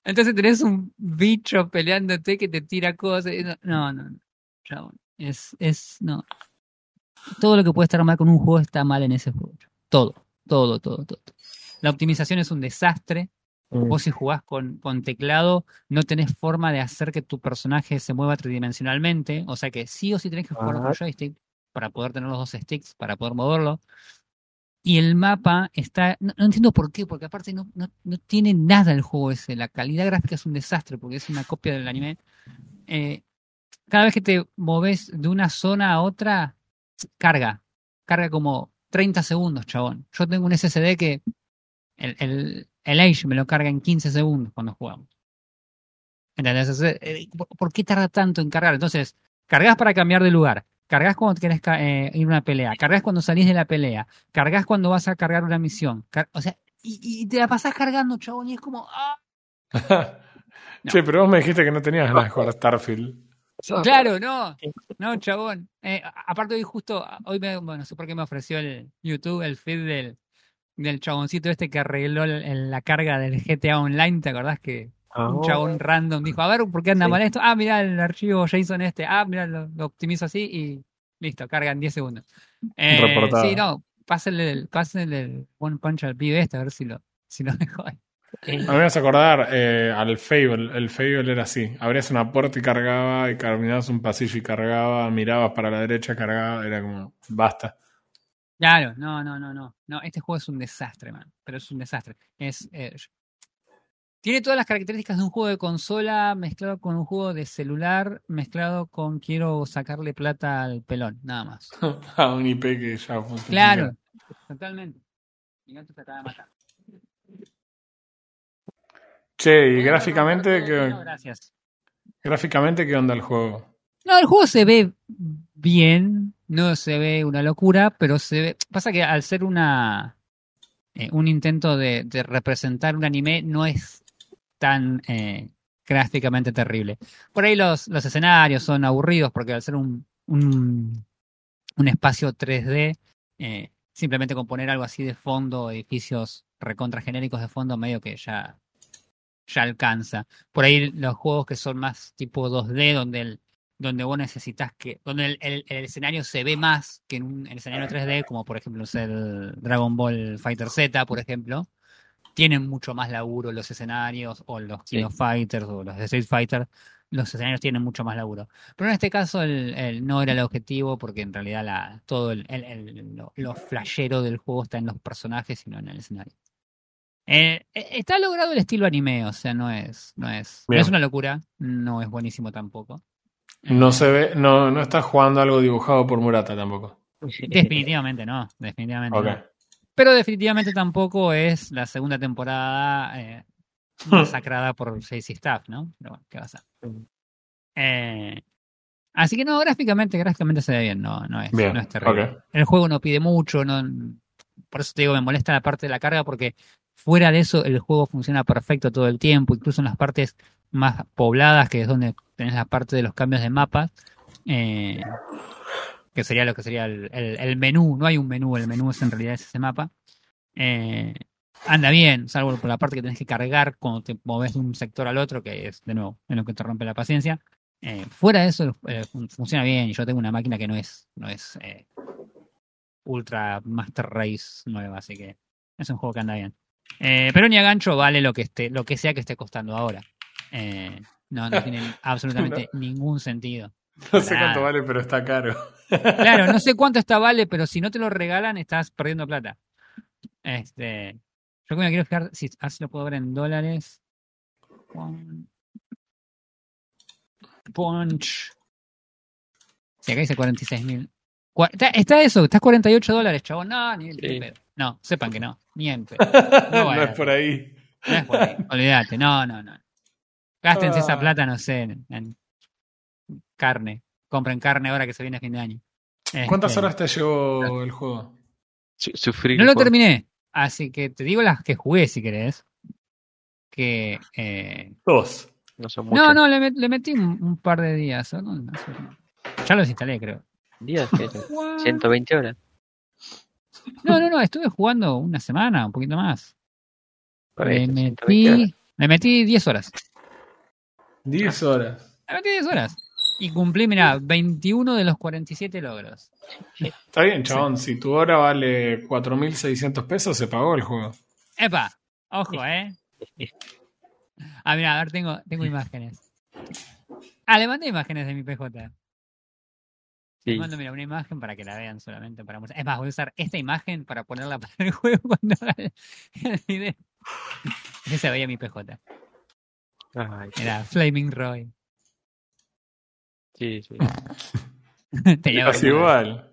Entonces tenés un bicho peleándote que te tira cosas. No, no, no. no, chabón. Es, es, no. Todo lo que puede estar mal con un juego está mal en ese juego. Todo, todo, todo, todo. La optimización es un desastre. Mm. Vos si jugás con, con teclado, no tenés forma de hacer que tu personaje se mueva tridimensionalmente. O sea que sí o sí tenés que jugar con joystick para poder tener los dos sticks, para poder moverlo. Y el mapa está. No, no entiendo por qué, porque aparte no, no, no tiene nada el juego ese. La calidad gráfica es un desastre porque es una copia del anime. Eh, cada vez que te moves de una zona a otra, carga. Carga como 30 segundos, chabón. Yo tengo un SSD que el, el, el Age me lo carga en 15 segundos cuando jugamos. ¿Entendés? Eh, ¿por- ¿Por qué tarda tanto en cargar? Entonces, cargas para cambiar de lugar. Cargas cuando querés eh, ir a una pelea. Cargas cuando salís de la pelea. Cargas cuando vas a cargar una misión. Car- o sea, y, y te la pasás cargando, chabón, y es como. ¡ah! Che, pero vos me dijiste que no tenías ganas de jugar Starfield. Claro, no, no, chabón. Eh, aparte hoy justo, hoy me, bueno, no sé por qué me ofreció el YouTube el feed del, del chaboncito este que arregló el- el- la carga del GTA Online, ¿te acordás que un Oh, chabón random dijo, a ver, ¿por qué anda Sí. mal esto? Ah, mira el archivo JSON este, ah, mira, lo, lo optimizo así y listo, carga en 10 segundos. Eh, sí, no, pásenle el, pásenle el One Punch al pibe este, a ver si lo, si lo dejo ahí. A mí me vas a acordar eh, al Fable. El Fable era así. Abrías una puerta y cargaba, y caminabas un pasillo y cargaba, mirabas para la derecha, cargaba. Era como, basta. Claro, no, no, no, no. No, este juego es un desastre, man. Pero es un desastre. Es, eh, tiene todas las características de un juego de consola mezclado con un juego de celular, mezclado con quiero sacarle plata al pelón, nada más. a un IP que ya funciona. Claro, totalmente. Mi gato se acaba de matar. Che, y gráficamente, no, no, no, ¿qué, gracias. gráficamente, ¿qué onda el juego? No, el juego se ve bien, no se ve una locura, pero se ve. Pasa que al ser una eh, un intento de, representar un anime, no es tan eh, terrible. Por ahí los, los escenarios son aburridos, porque al ser un, un, espacio 3D, eh, simplemente con poner algo así de fondo, edificios recontra genéricos de fondo, medio que ya, ya alcanza. Por ahí los juegos que son más tipo 2D, donde el, donde vos necesitas que, donde el, el- el escenario se ve más que en un el escenario 3D, como por ejemplo sé, el Dragon Ball Fighter Z, por ejemplo, tienen mucho más laburo los escenarios, o los Sí. Of Fighters, o los Street Fighter, los escenarios tienen mucho más laburo. Pero en este caso el, el- no era el objetivo, porque en realidad la, todo el, el- el- lo, lo flashero del juego está en los personajes y no en el escenario. Eh, eh, está logrado el estilo anime, o sea, no es, no es, no es una locura, no es buenísimo tampoco. No se ve, no, no estás jugando algo dibujado por Murata tampoco. Definitivamente no, definitivamente no. Pero definitivamente tampoco es la segunda temporada eh, masacrada por Jaycee Staff, ¿no? Pero bueno, ¿qué va a ser? Eh, así que no, gráficamente, gráficamente se ve bien, no, no es, Bien, no es terrible. El juego no pide mucho, no, por eso te digo, me molesta la parte de la carga, porque fuera de eso el juego funciona perfecto todo el tiempo, incluso en las partes más pobladas, que es donde tenés la parte de los cambios de mapas, eh, que sería lo que sería el, menú, no hay un menú, el menú es en realidad es ese mapa. Eh, anda bien, salvo por la parte que tenés que cargar cuando te moves de un sector al otro, que es de nuevo en lo que te rompe la paciencia. Eh, fuera de eso fun- funciona bien yo tengo una máquina que no es, no es ultra master race nueva, así que es un juego que anda bien. Pero ni a gancho vale lo que esté, lo que sea que esté costando ahora. No, no tiene absolutamente ningún sentido. No sé cuánto vale, pero está caro. Claro, no sé cuánto está vale, pero si no te lo regalan, estás perdiendo plata. Este, yo que me quiero fijar si, a ver si lo puedo ver en dólares. Punch. Si acá dice 46 mil. Está, está eso, está 48 dólares, chabón. No, ni, ni Sí. pedo. No, sepan que no, ni en pedo. No, es por ahí. No es por ahí, olvídate, no, no, no. Gástense esa Ah. plata, no sé, en, en carne. Compren carne ahora que se viene fin de año. ¿Cuántas Este, horas te llevó el juego? Sufrir. No lo por- terminé, así que te digo las que jugué si querés. Que. eh, Dos. No son no, le, met- le metí un, un par de días. ¿o no? No sé. Ya los instalé, creo. días. que son 120 horas. No, no, no, estuve jugando una semana, un poquito más. Le eso, 120 horas. metí. Le metí 10 horas. 10 horas. Metí 10 horas. Y cumplí, mira, 21 de los 47 logros. Está bien, chabón. Si tu hora vale 4.600 pesos, se pagó el juego. ¡Epa! Ojo, ¿eh? Ah, mira, a ver, tengo, tengo imágenes. Ah, le mandé imágenes de mi PJ. Le Sí. mando, mira, una imagen para que la vean solamente para mostrar. Es más, voy a usar esta imagen para ponerla para el juego cuando haga el, el video. Ese se veía mi PJ. Ay, Era Flaming Roy. sí, sí. Casi Bermudas. igual.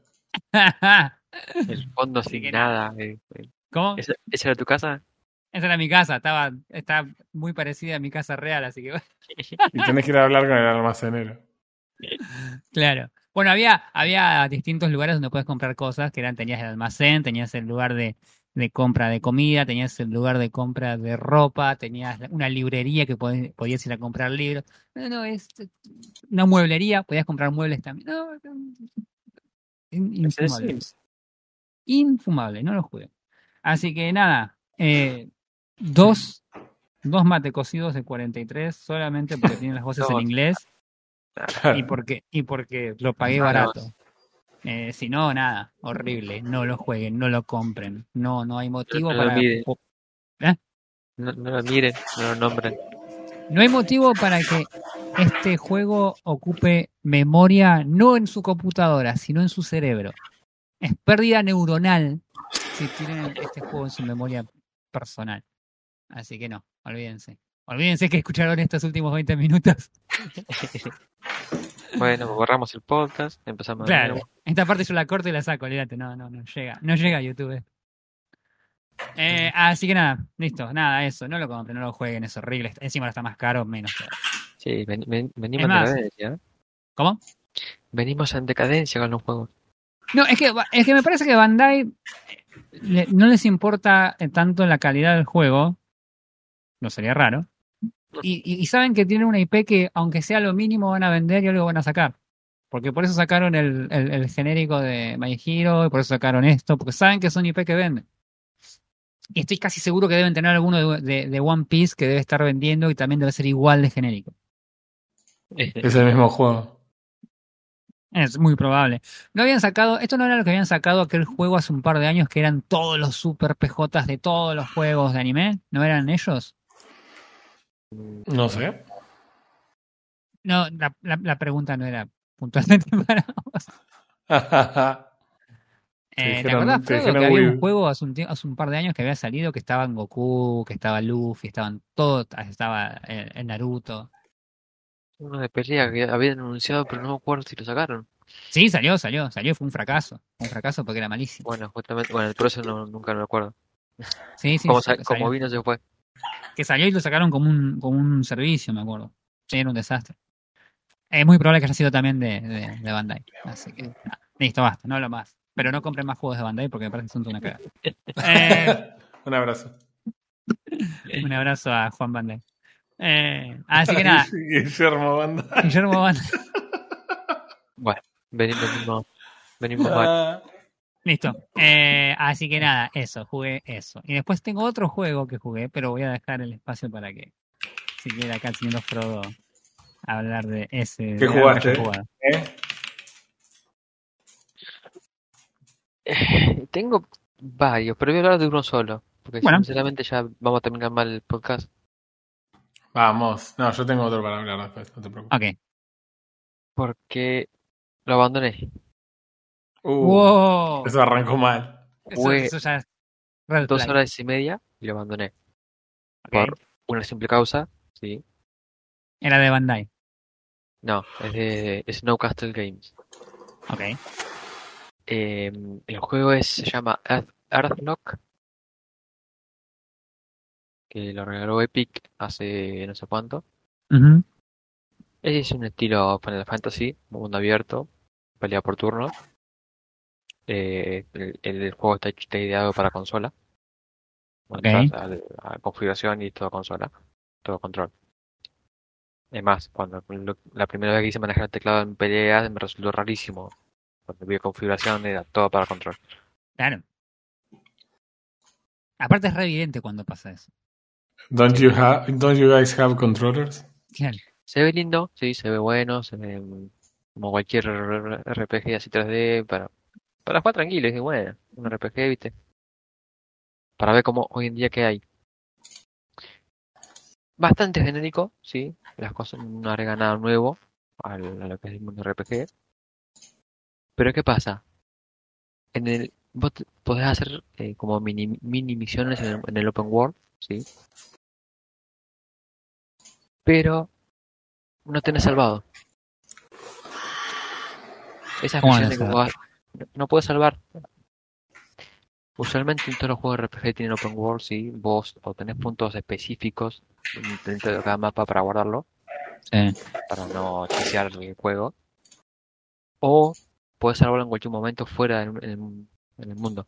El fondo Así sin que nada. eh, eh. ¿Cómo? ¿Esa, esa era tu casa? Esa era mi casa, estaba, está muy parecida a mi casa real, así que Y tenés que ir a hablar con el almacenero. claro. Bueno, había, había distintos lugares donde puedes comprar cosas, que eran, tenías el almacén, tenías el lugar de, de compra de comida, tenías el lugar de compra de ropa, tenías una librería que podías, podías ir a comprar libros. No, no, es una mueblería, podías comprar muebles también. No, infumable. Infumable, no lo jugué. Así que nada, eh, dos, dos mate cocidos de 43 solamente porque tienen las voces en inglés y porque, y porque lo pagué barato. Eh, si no, nada, horrible. No lo jueguen, no lo compren. No, no hay motivo no lo para. miren. po- No, no lo miren, no lo nombren. No hay motivo para que este juego ocupe memoria no en su computadora, sino en su cerebro. Es pérdida neuronal si tienen este juego en su memoria personal. Así que no, olvídense. Olvídense que escucharon estos últimos 20 minutos. Bueno, borramos el podcast, empezamos Claro. Esta parte yo la corto y la saco, olvídate. No, no, no llega. No llega a YouTube. Eh, así que nada, listo. Nada, eso. No lo compren, no lo jueguen, es horrible. Encima ahora está más caro, menos. todavía. Sí, ven- ven- venimos en decadencia. ¿eh? ¿Cómo? Venimos en decadencia con los juegos. No, es que, es que me parece que Bandai eh, le- no les importa tanto la calidad del juego. No sería raro. Y, y- y saben que tienen una IP que, aunque sea lo mínimo, van a vender y algo van a sacar. Porque por eso sacaron el, el- el genérico de My Hero, y por eso sacaron esto, porque saben que son IP que venden. Y estoy casi seguro que deben tener alguno de, de- de One Piece que debe estar vendiendo y también debe ser igual de genérico. Es el mismo juego. Es muy probable. No habían sacado, esto no era lo que habían sacado aquel juego hace un par de años que eran todos los super PJs de todos los juegos de anime. ¿No eran ellos? No sé. No, la, la- la pregunta no era puntualmente para vos. Eh, ¿Te te Frodo, que había Wii. un juego hace un, hace un par de años que había salido que estaban Goku, que estaba Luffy, estaban todos, estaba eh, el Naruto. Uno de pelea que habían anunciado, pero no me acuerdo si lo sacaron. Sí, salió, salió, salió, fue un fracaso. Un fracaso porque era malísimo. Bueno, justamente, bueno, por eso no, nunca me acuerdo. Sí, sí, como, sa- como vino se fue. Que salió y lo sacaron como un, como un servicio, me acuerdo. Sí, era un desastre. Es muy probable que haya sido también de, de, de Bandai. Así que, nada, listo, basta, no lo más. Pero no compren más juegos de Bandai porque me parece que son una cagada. Eh, Un abrazo. un abrazo a Juan Bandai. Eh, así que nada, Guillermo Banda. Guillermo Bandai. Venimos, venimos, venimos mal. Listo. Eh, así que nada, eso, jugué eso. Y después tengo otro juego que jugué, pero voy a dejar el espacio para que, si quiere acá, señor Frodo, hablar de ese. ¿Qué jugaste? ¿eh? Eh, Tengo varios, pero voy a hablar de uno solo. Porque Bueno. sinceramente ya vamos a terminar mal el podcast. Vamos. No, yo tengo otro para hablar después, no te preocupes. Ok. Porque lo abandoné. Uh, wow. Eso arrancó mal. Eso, Fue eso ya es Dos horas y media y lo abandoné. Por una simple causa, sí. Era de Bandai. No, es de Snowcastle Games. Ok. Eh, el juego es, se llama Earth, Earthlock. Que lo regaló Epic hace no sé cuánto. Es un estilo Final Fantasy, mundo abierto, pelea por turno. Eh, el, el juego está, está ideado para consola. Bueno, Ok. entras al- a, configuración y todo consola, todo control. Es más, cuando lo- la primera vez que hice manejar el teclado en peleas me resultó rarísimo. Cuando vi configuración era todo para control. Claro. Aparte es re evidente cuando pasa eso. Don't you, have, don't you guys have controllers? Se ve lindo, sí, se ve bueno, se ve como cualquier RPG así 3D para, para jugar tranquilo, es bueno, un RPG, viste. Para ver cómo hoy en día que hay. Bastante genérico, sí, las cosas no agregan nada nuevo a lo que es el mundo RPG. Pero ¿qué pasa? En el, vos podés hacer eh, como mini, mini misiones en el, en el open world, sí. Pero no tenés salvado. Esas ¿Cómo misiones que vos no, puedes salvar. Usualmente en todos los juegos de RPG tienen open world, sí, vos o tenés puntos específicos dentro de cada mapa para guardarlo, para no chisear el juego. O puedes salvarlo en cualquier momento fuera del- en, en el mundo.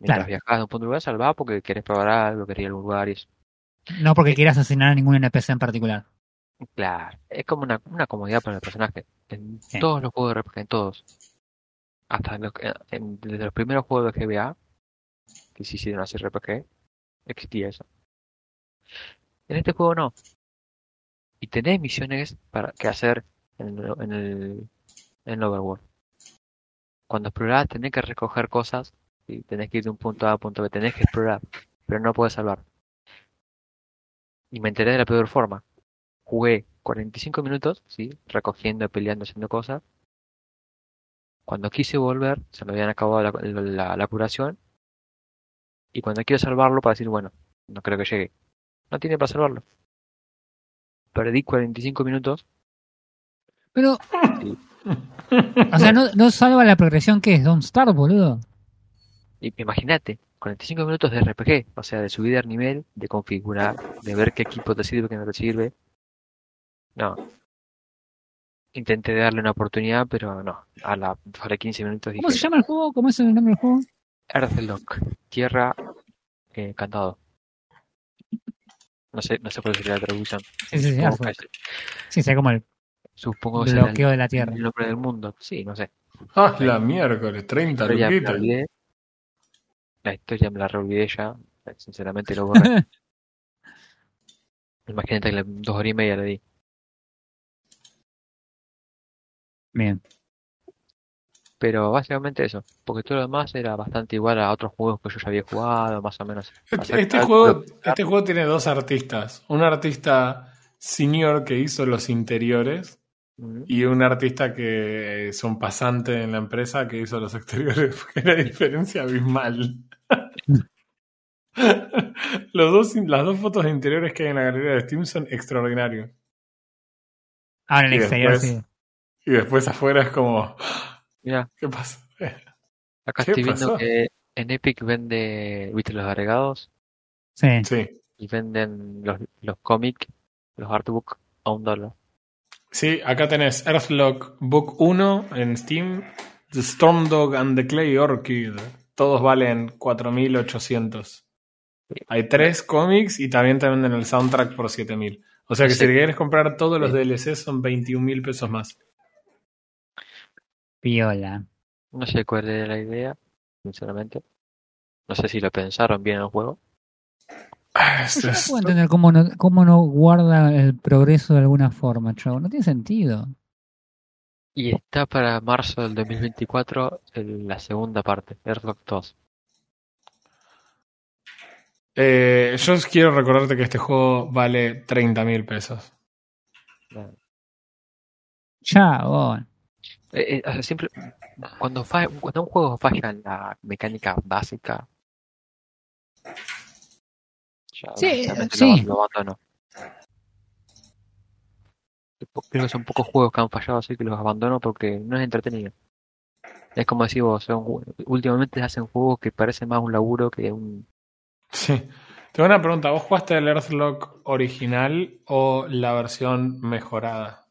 Mientras Claro. viajas de un punto a lugar, salvar porque querés probar algo, querés ir a algún lugar y eso. No porque quieras asesinar a ningún NPC en particular. Claro, es como una, una comodidad para el personaje. En Sí. todos los juegos de RPG, en todos. Hasta en- desde los primeros juegos de GBA, que se hicieron así RPG, existía eso. En este juego no. Y tenés misiones para que hacer en el, en el, Overworld. Cuando explorás tenés que recoger cosas y tenés que ir de un punto A a un punto B, tenés que explorar, pero no puedes salvar. Y me enteré de la peor forma. Jugué 45 minutos, sí, recogiendo, peleando, haciendo cosas. Cuando quise volver, se me habían acabado la, la- la curación. Y cuando quiero salvarlo, para decir, bueno, no creo que llegue. No tiene para salvarlo. Perdí 45 minutos. Pero, Sí. o sea, no, no salva la progresión que es Don't Start, boludo. Imagínate, 45 minutos de RPG, o sea, de subida al nivel, de configurar, de ver qué equipo te sirve, qué no te sirve. No. Intenté darle una oportunidad, pero no. A la sobre 15 minutos ¿Cómo dije, se llama el juego? ¿Cómo es el nombre del juego? Earthlock, tierra eh, cantado. No sé, no sé cuál sería la traducción. Sí, sí, sí, Supongo Sí, sería como el supongo que será el, bloqueo de la Tierra. el nombre del mundo. Sí, no sé. Ah, la miércoles, 30 La historia olvidé. La historia me la reolvidé ya. Sinceramente lo borré. Imagínate que dos horas y media le di. Bien. Pero básicamente eso. Porque todo lo demás era bastante igual a otros juegos que yo ya había jugado, más o menos. Este, este juego, este juego tiene dos artistas. Un artista senior que hizo los interiores y un artista que es un pasante en la empresa que hizo los exteriores. Porque la diferencia abismal. los dos, las dos fotos de interiores que hay en la galería de Steam son extraordinarios. Ahora en el Y exterior, después- sí. Y después afuera es como, Mira, ¿qué pasa? acá ¿Qué estoy viendo que en Epic vende, viste, los agregados Sí. Sí. y venden los, los cómics, los artbooks a un dólar. Sí, acá tenés Earthlock Book 1 en Steam, The Storm Dog and the Clay Orchid. Todos valen 4.800. Hay tres cómics y también te venden el soundtrack por 7.000. O sea que Sí. si quieres comprar todos los Sí. DLC son 21.000 pesos más. Piola. No sé cuál era la idea, sinceramente. No sé si lo pensaron bien en el juego. Ah, Yo no es- puedo entender cómo no, cómo no guarda el progreso de alguna forma, chavo. No tiene sentido. Y está para marzo del 2024 el- la segunda parte, Earthlock 2. Eh, yo quiero recordarte que este juego vale 30.000 pesos. Chabón. Eh, eh, siempre, cuando, fa- cuando un juego falla en la mecánica básica, ya Sí, sí. Lo, lo abandono. Creo que son pocos juegos que han fallado así que los abandono porque no es entretenido. Es como decir vos, son últimamente hacen juegos que parecen más un laburo que un... Sí. Tengo una pregunta. ¿Vos jugaste el Earthlock original o la versión mejorada?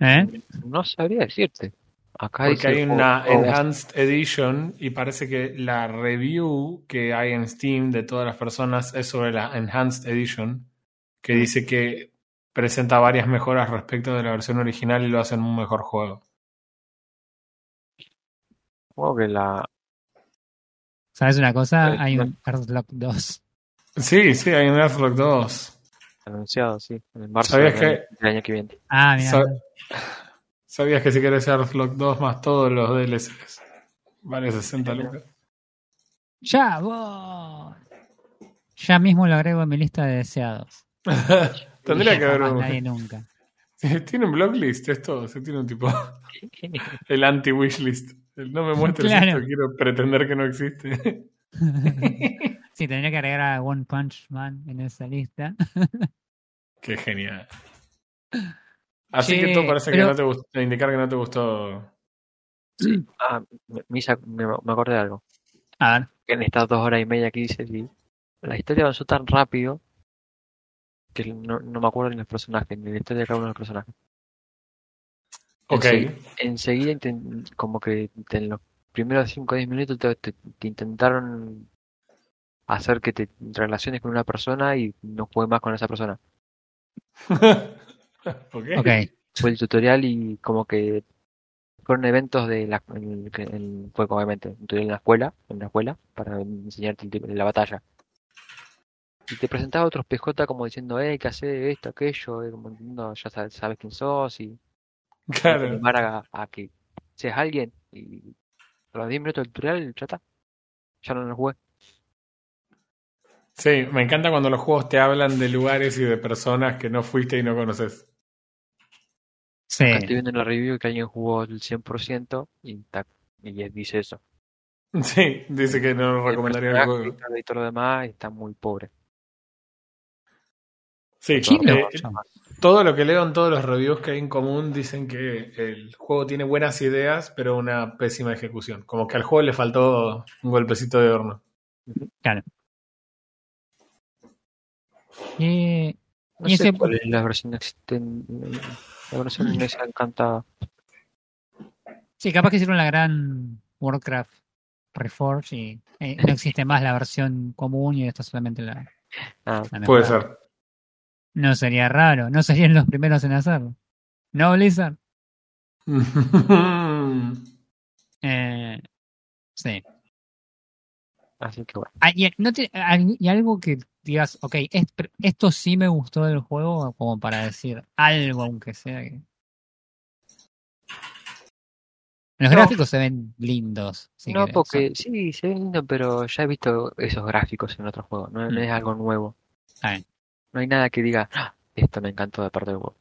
¿Eh? No sabría decirte. Acá Porque dice hay una Enhanced Edition y parece que la review que hay en Steam de todas las personas es sobre la Enhanced Edition, que dice que presenta varias mejoras respecto de la versión original y lo hacen un mejor juego. Supongo que la... ¿Sabes una cosa? Eh, Hay no. un Earthlock 2. Sí, sí, hay un Earthlock 2. Anunciado, sí. En marzo ¿Sabías del, que- del año que viene. Ah, mira. Sa- ¿Sabías que si querés Earthlock 2 más todos los DLCs? Vale 60 lucas. Ya, voy. Ya mismo lo agrego en mi lista de deseados. Tendría que haber un... nadie nunca. Tiene un blocklist esto, se tiene un tipo... El anti-wishlist. El no me muestres Claro. esto, quiero pretender que no existe. sí, tendría que agregar a One Punch Man en esa lista. Qué genial. Así que todo parece pero- que no te gustó, indicar que no te gustó. Ah, me, me acordé de algo. A ver. En estas dos horas y media que hice, sí, la historia avanzó tan rápido que no, no me acuerdo ni los personajes, ni la historia de cada uno de los personajes. Ok. Ense- enseguida, como que en los primeros 5 o 10 minutos te, te- te intentaron hacer que te relaciones con una persona y no juegues más con esa persona. ok. Ok. Fue el tutorial y como que fueron eventos de la, en, que- en- fue obviamente un tutorial en la escuela, en la escuela, para enseñarte el tipo- la batalla. Y te presentaba otros PJ como diciendo, eh, que hace esto, aquello, y como ya sabes, sabes quién sos y Claro. animar a, a que seas alguien y a los 10 minutos del tutorial ya está. Ya no lo jugué. Sí, me encanta cuando los juegos te hablan de lugares y de personas que no fuiste y no conoces. Sí. Acá estoy viendo en la review que alguien jugó el 100% y, ta- y él dice eso. Sí, dice que no recomendaría el juego. y todo- y todo lo demás y está muy pobre. Sí, ¿Quién Todo eh, todo lo que leo en todos los reviews que hay en común dicen que el juego tiene buenas ideas, pero una pésima ejecución. Como que al juego le faltó un golpecito de horno. Eh, No Y sé ese- cuál es la versión existen, la versión esa encantada. sí, capaz que hicieron la gran Warcraft Reforged y eh, no existe más la versión común y esta solamente la, Ah, la Puede ser. No sería raro, no serían los primeros en hacerlo. No, Blizzard. Eh, sí. así que bueno. Ah, y, no te- y algo que digas, ok, esto sí me gustó del juego, como para decir algo, aunque sea que. Los No. gráficos se ven lindos. si no, querés. porque sí, se ve lindo, pero ya he visto esos gráficos en otros juegos. No, no Mm. es algo nuevo. No hay nada que diga, "Ah, esto me encantó de parte del juego.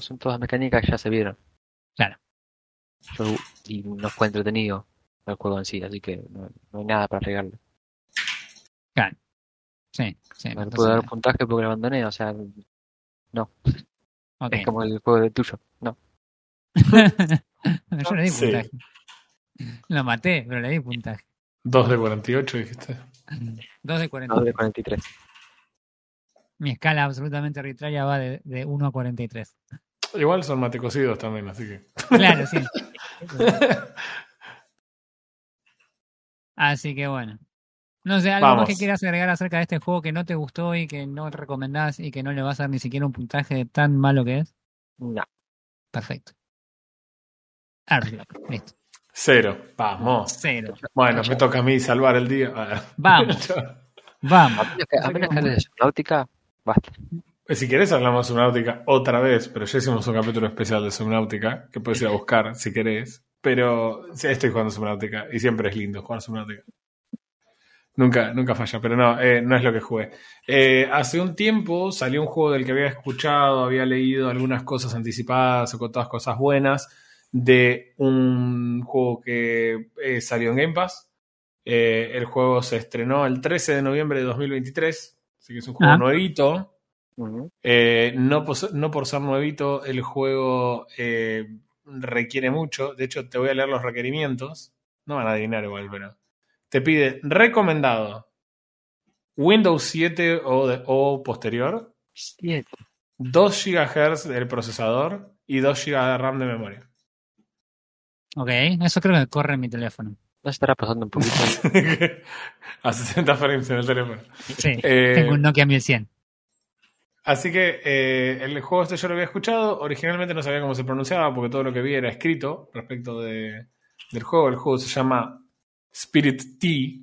Son todas mecánicas que ya se vieron. Claro. Yo- y no fue entretenido el juego en sí, así que no, no hay nada para regarle. Sí, sí. No le puedo dar puntaje porque lo abandoné, o sea, ok. es como el juego de tuyo. No, Yo le di Sí. puntaje. Lo maté, pero le di puntaje. 2 de 48, dijiste. 2 de no 40. de 43. Mi escala absolutamente arbitraria va de, de 1 a 43. Igual son matecocidos también, así que. Claro, sí. Así que bueno. No sé, algo más que quieras agregar acerca de este juego que no te gustó y que no recomendás y que no le vas a dar ni siquiera un puntaje de tan malo que es. No. Perfecto. Earthlock, listo. Cero. Vamos. Cero. Bueno, me toca a mí salvar el día. Vamos, vamos. A menos que, a menos que hables de Subnautica, basta. Si querés hablamos de Subnautica otra vez, pero ya hicimos un capítulo especial de Subnautica que puedes ir a buscar si querés. Pero sí, estoy jugando Subnautica y siempre es lindo jugar Subnautica. Nunca, nunca falla, pero no, eh, no es lo que jugué. Eh, hace un tiempo salió un juego del que había escuchado, había leído algunas cosas anticipadas o con todas cosas buenas de un juego que eh, salió en Game Pass. Eh, el juego se estrenó el 13 de noviembre de 2023, así que es un juego Ah. nuevito. Eh, no, por, no por ser nuevito, el juego eh, requiere mucho. De hecho, te voy a leer los requerimientos. No van a adivinar igual, pero. Te pide recomendado Windows 7 o, de- o posterior, Siete. 2 GHz del procesador y 2 GB de RAM de memoria. Ok, eso creo que corre en mi teléfono. No estará pasando un poquito. a 60 frames en el teléfono. Sí, Eh, tengo un Nokia 1100. Así que eh, el juego este yo lo había escuchado. Originalmente no sabía cómo se pronunciaba porque todo lo que vi era escrito respecto de, del juego. El juego se llama Spirit T.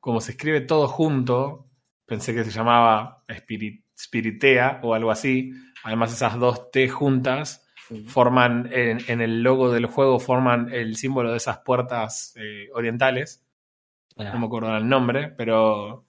Como se escribe todo junto, pensé que se llamaba Spirit, Spiritea o algo así. Además, esas dos T juntas forman, en, en el logo del juego, forman el símbolo de esas puertas eh, orientales. No me acuerdo el nombre, pero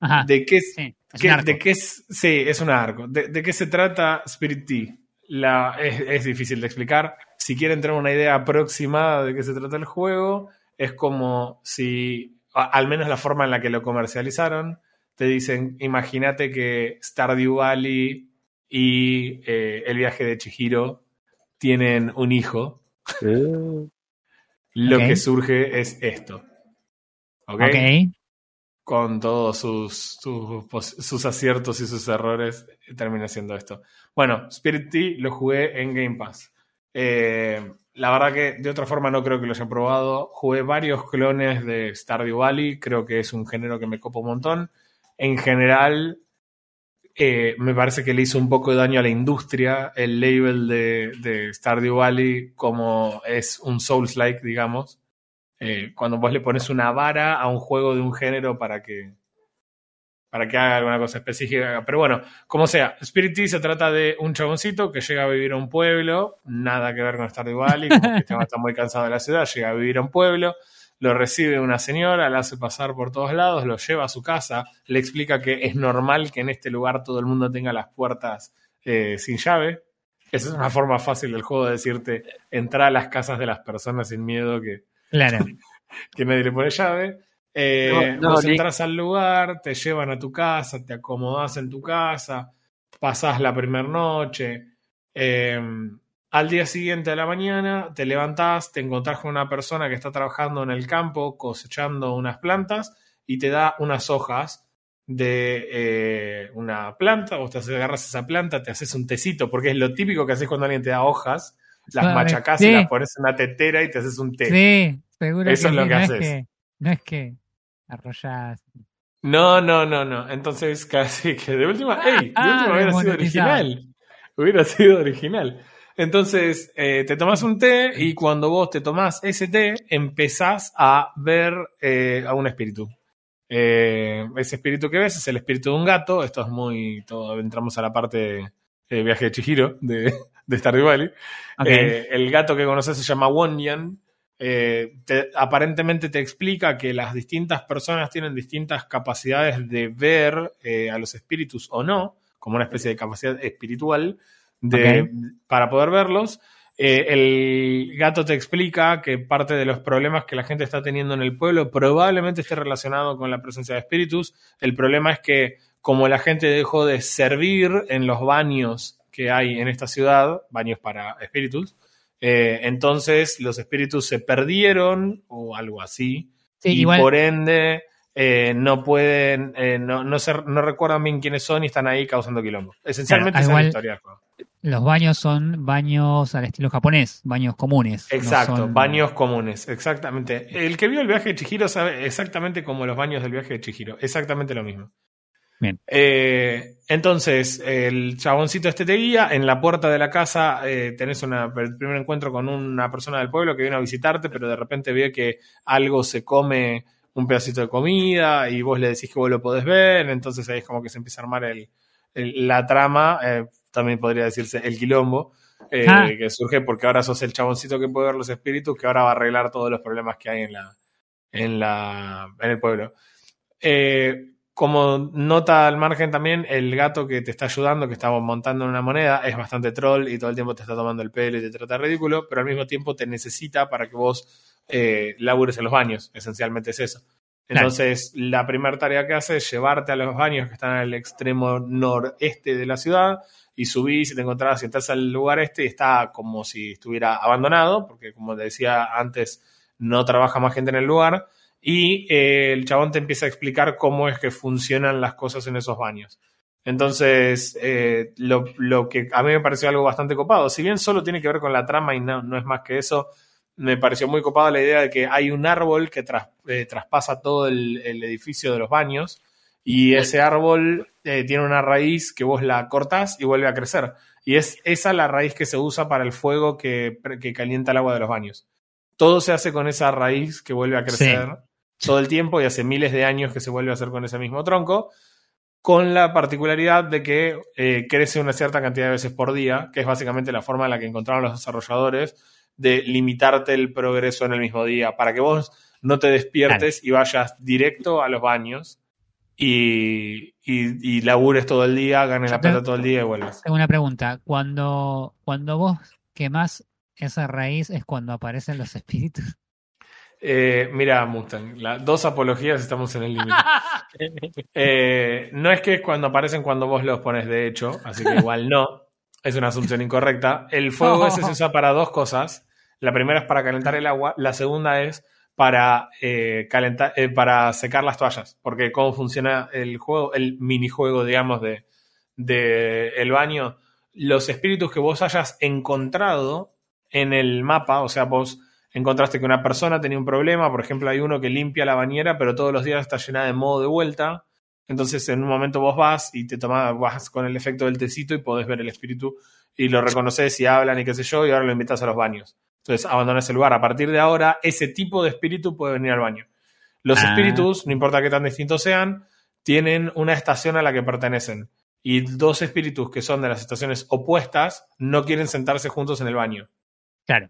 Ajá. ¿de qué, Sí, es qué- un arco. de qué es? Sí, es un arco. ¿De, de qué se trata Spirit Tea? La, es, es difícil de explicar. Si quieren tener una idea aproximada de qué se trata el juego, es como si, al menos la forma en la que lo comercializaron, te dicen, imagínate que Stardew Valley y eh, el viaje de Chihiro tienen un hijo. Lo Ok. que surge es esto. ¿Ok? Ok. con todos sus, sus, sus aciertos y sus errores, termina siendo esto. Bueno, Spirit Tea lo jugué en Game Pass. Eh, la verdad que de otra forma no creo que lo haya probado. Jugué varios clones de Stardew Valley, creo que es un género que me copa un montón. En general, eh, me parece que le hizo un poco de daño a la industria el label de, de Stardew Valley como es un Souls-like, digamos. Eh, cuando vos le pones una vara a un juego de un género para que para que haga alguna cosa específica. Pero bueno, como sea, Spirit Tea se trata de un chaboncito que llega a vivir a un pueblo, nada que ver con Stardew Valley, como que está muy cansado de la ciudad, llega a vivir a un pueblo, lo recibe una señora, la hace pasar por todos lados, lo lleva a su casa, le explica que es normal que en este lugar todo el mundo tenga las puertas eh, sin llave. Esa es una forma fácil del juego de decirte, entra a las casas de las personas sin miedo que, Claro. que nadie le pone llave. Eh, No, no, vos entras al lugar, te llevan a tu casa, te acomodás en tu casa, pasás la primera noche. eh, al día siguiente a la mañana te levantás, te encontrás con una persona que está trabajando en el campo cosechando unas plantas y te da unas hojas de eh, una planta, vos te agarras esa planta, te haces un tecito, porque es lo típico que haces cuando alguien te da hojas, las machacás y las pones en una tetera y te haces un té. Sí, seguro Eso que es lo que no haces. Es que, no es que arrollás. No, no, no, no. Entonces, casi que de última, ¡ey! De Ah, última hubiera sido original. Hubiera sido original. Entonces, eh, te tomas un té y cuando vos te tomás ese té, empezás a ver eh, a un espíritu. Eh, ese espíritu que ves es el espíritu de un gato. Esto es muy. Todo, entramos a la parte de viaje de Chihiro de, de Stardew Valley. El gato que conoces se llama Wonyan. Eh, te- aparentemente te explica que las distintas personas tienen distintas capacidades de ver eh, a los espíritus o no, como una especie de capacidad espiritual de, para poder verlos. Eh, el gato te explica que parte de los problemas que la gente está teniendo en el pueblo probablemente esté relacionado con la presencia de espíritus. El problema es que como la gente dejó de servir en los baños que hay en esta ciudad, baños para espíritus, eh, entonces los espíritus se perdieron o algo así, Sí, y igual. por ende eh, no pueden, eh, no, no, se- no recuerdan bien quiénes son y están ahí causando quilombo. Esencialmente Claro, esa es la igual- historia. Los baños son baños al estilo japonés, baños comunes. no Exacto, son- baños comunes, exactamente. El que vio el viaje de Chihiro sabe exactamente como los baños del viaje de Chihiro, exactamente lo mismo. Bien. Eh, entonces, el chaboncito este te guía, en la puerta de la casa eh, tenés una- el primer encuentro con una persona del pueblo que viene a visitarte, pero de repente ve que algo se come un pedacito de comida y vos le decís que vos lo podés ver, entonces ahí es como que se empieza a armar el, el- la trama, eh, también podría decirse el quilombo, eh, Ah. que surge porque ahora sos el chaboncito que puede ver los espíritus, que ahora va a arreglar todos los problemas que hay en la en la en el pueblo. Eh, como nota al margen también, el gato que te está ayudando, que estamos montando en una moneda, es bastante troll y todo el tiempo te está tomando el pelo y te trata ridículo, pero al mismo tiempo te necesita para que vos eh, labures en los baños. Esencialmente es eso. Claro. Entonces, la primera tarea que hace es llevarte a los baños que están en el extremo noreste de la ciudad y subís y te encontrás y entras al lugar este y está como si estuviera abandonado, porque como te decía antes, no trabaja más gente en el lugar. Y eh, el chabón te empieza a explicar cómo es que funcionan las cosas en esos baños. Entonces, eh, lo, lo que a mí me pareció algo bastante copado, si bien solo tiene que ver con la trama y no, no es más que eso, me pareció muy copado la idea de que hay un árbol que tras- eh, traspasa todo el, el edificio de los baños y ese árbol eh, tiene una raíz que vos la cortás y vuelve a crecer. Y es esa la raíz que se usa para el fuego que, que calienta el agua de los baños. Todo se hace con esa raíz que vuelve a crecer todo el tiempo y hace miles de años que se vuelve a hacer con ese mismo tronco. con la particularidad de que eh, crece una cierta cantidad de veces por día, que es básicamente la forma en la que encontraron los desarrolladores de limitarte el progreso en el mismo día, para que vos no te despiertes y vayas directo a los baños y, y, y labures todo el día, ganes Yo la plata tengo- todo el día y vuelvas. Tengo una pregunta. Cuando, cuando vos quemás esa raíz es cuando aparecen los espíritus. Eh, mira, Mustang, las dos apologías estamos en el límite. Eh, no es que es cuando aparecen cuando vos los pones de hecho, así que igual no. Es una asunción incorrecta. El fuego ese se usa para dos cosas. La primera es para calentar el agua, la segunda es para, eh, calentar, eh, para secar las toallas. Porque cómo funciona el juego, el minijuego, digamos, de, de el baño. Los espíritus que vos hayas encontrado en el mapa, o sea, vos encontraste que una persona tenía un problema, por ejemplo, hay uno que limpia la bañera, pero todos los días está llena de modo de vuelta. Entonces, en un momento vos vas y te tomas, vas con el efecto del tecito y podés ver el espíritu y lo reconoces y hablan y qué sé yo, y ahora lo invitas a los baños. Entonces, abandonas el lugar. A partir de ahora, ese tipo de espíritu puede venir al baño. Los Ah. espíritus, no importa qué tan distintos sean, tienen una estación a la que pertenecen. Y dos espíritus que son de las estaciones opuestas no quieren sentarse juntos en el baño. Claro.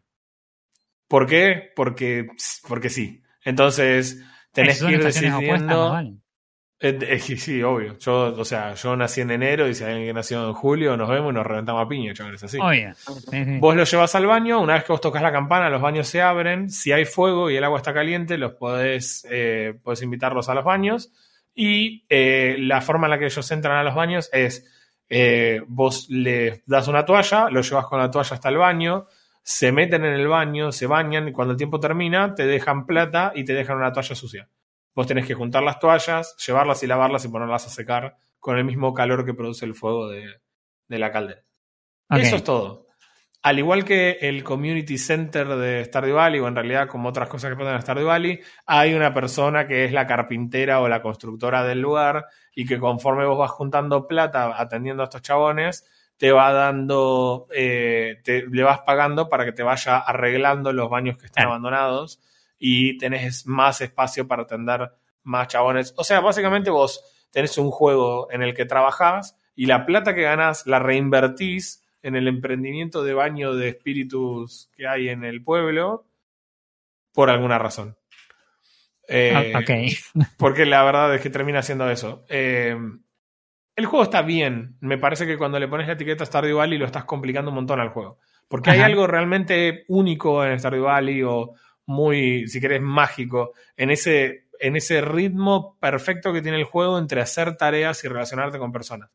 ¿Por qué? Porque, porque sí. Entonces, tenés que ir decidiendo. vale. Eh, eh, sí, obvio. Yo, o sea, yo nací en enero y si hay alguien que nació en julio, nos vemos y nos reventamos a piña, chavales, así. Obvio. Sí, sí. Vos lo llevas al baño, una vez que vos tocas la campana, los baños se abren. Si hay fuego y el agua está caliente, los podés, eh, podés invitarlos a los baños. Y eh, la forma en la que ellos entran a los baños es: eh, vos les das una toalla, lo llevas con la toalla hasta el baño, se meten en el baño, se bañan y cuando el tiempo termina, te dejan plata y te dejan una toalla sucia. Vos tenés que juntar las toallas, llevarlas y lavarlas y ponerlas a secar con el mismo calor que produce el fuego de, de la caldera. Eso es todo. Al igual que el Community Center de Stardew Valley, o en realidad como otras cosas que pasan en Stardew Valley, hay una persona que es la carpintera o la constructora del lugar y que conforme vos vas juntando plata atendiendo a estos chabones, te va dando, eh, te- le vas pagando para que te vaya arreglando los baños que están abandonados y tenés más espacio para atender más chabones. O sea, básicamente vos tenés un juego en el que trabajás y la plata que ganás la reinvertís en el emprendimiento de baño de espíritus que hay en el pueblo por alguna razón. Eh, Ah, ok. porque la verdad es que termina siendo eso. Eh, el juego está bien. Me parece que cuando le pones la etiqueta Stardew Valley lo estás complicando un montón al juego. Porque hay algo realmente único en Stardew Valley o muy, si querés, mágico en ese, en ese ritmo perfecto que tiene el juego entre hacer tareas y relacionarte con personas.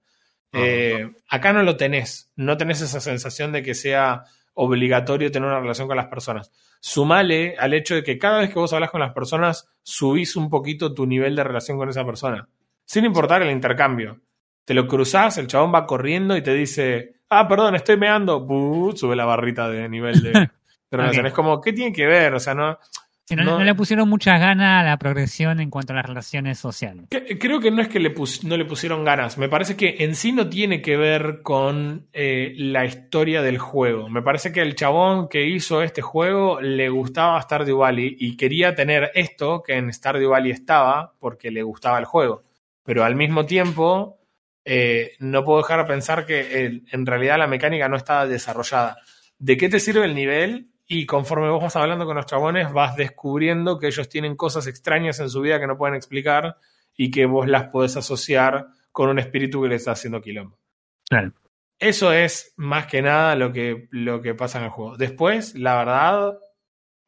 Eh, acá no lo tenés. No tenés esa sensación de que sea obligatorio tener una relación con las personas. Sumale al hecho de que cada vez que vos hablas con las personas, subís un poquito tu nivel de relación con esa persona. Sin importar el intercambio. Te lo cruzás, el chabón va corriendo y te dice, ah, perdón, estoy meando. Sube la barrita de nivel de, relación. Es como, ¿qué tiene que ver? O sea, no. No, no- no le pusieron muchas ganas a la progresión en cuanto a las relaciones sociales. Que- Creo que no es que le pus- no le pusieron ganas. Me parece que en sí no tiene que ver con eh, la historia del juego. Me parece que el chabón que hizo este juego le gustaba Stardew Valley y quería tener esto que en Stardew Valley estaba porque le gustaba el juego. Pero al mismo tiempo, eh, no puedo dejar de pensar que en realidad la mecánica no estaba desarrollada. ¿De qué te sirve el nivel? Y conforme vos vas hablando con los chabones, vas descubriendo que ellos tienen cosas extrañas en su vida que no pueden explicar y que vos las podés asociar con un espíritu que le está haciendo quilombo. Claro. Eso es más que nada lo que, lo que pasa en el juego. Después, la verdad,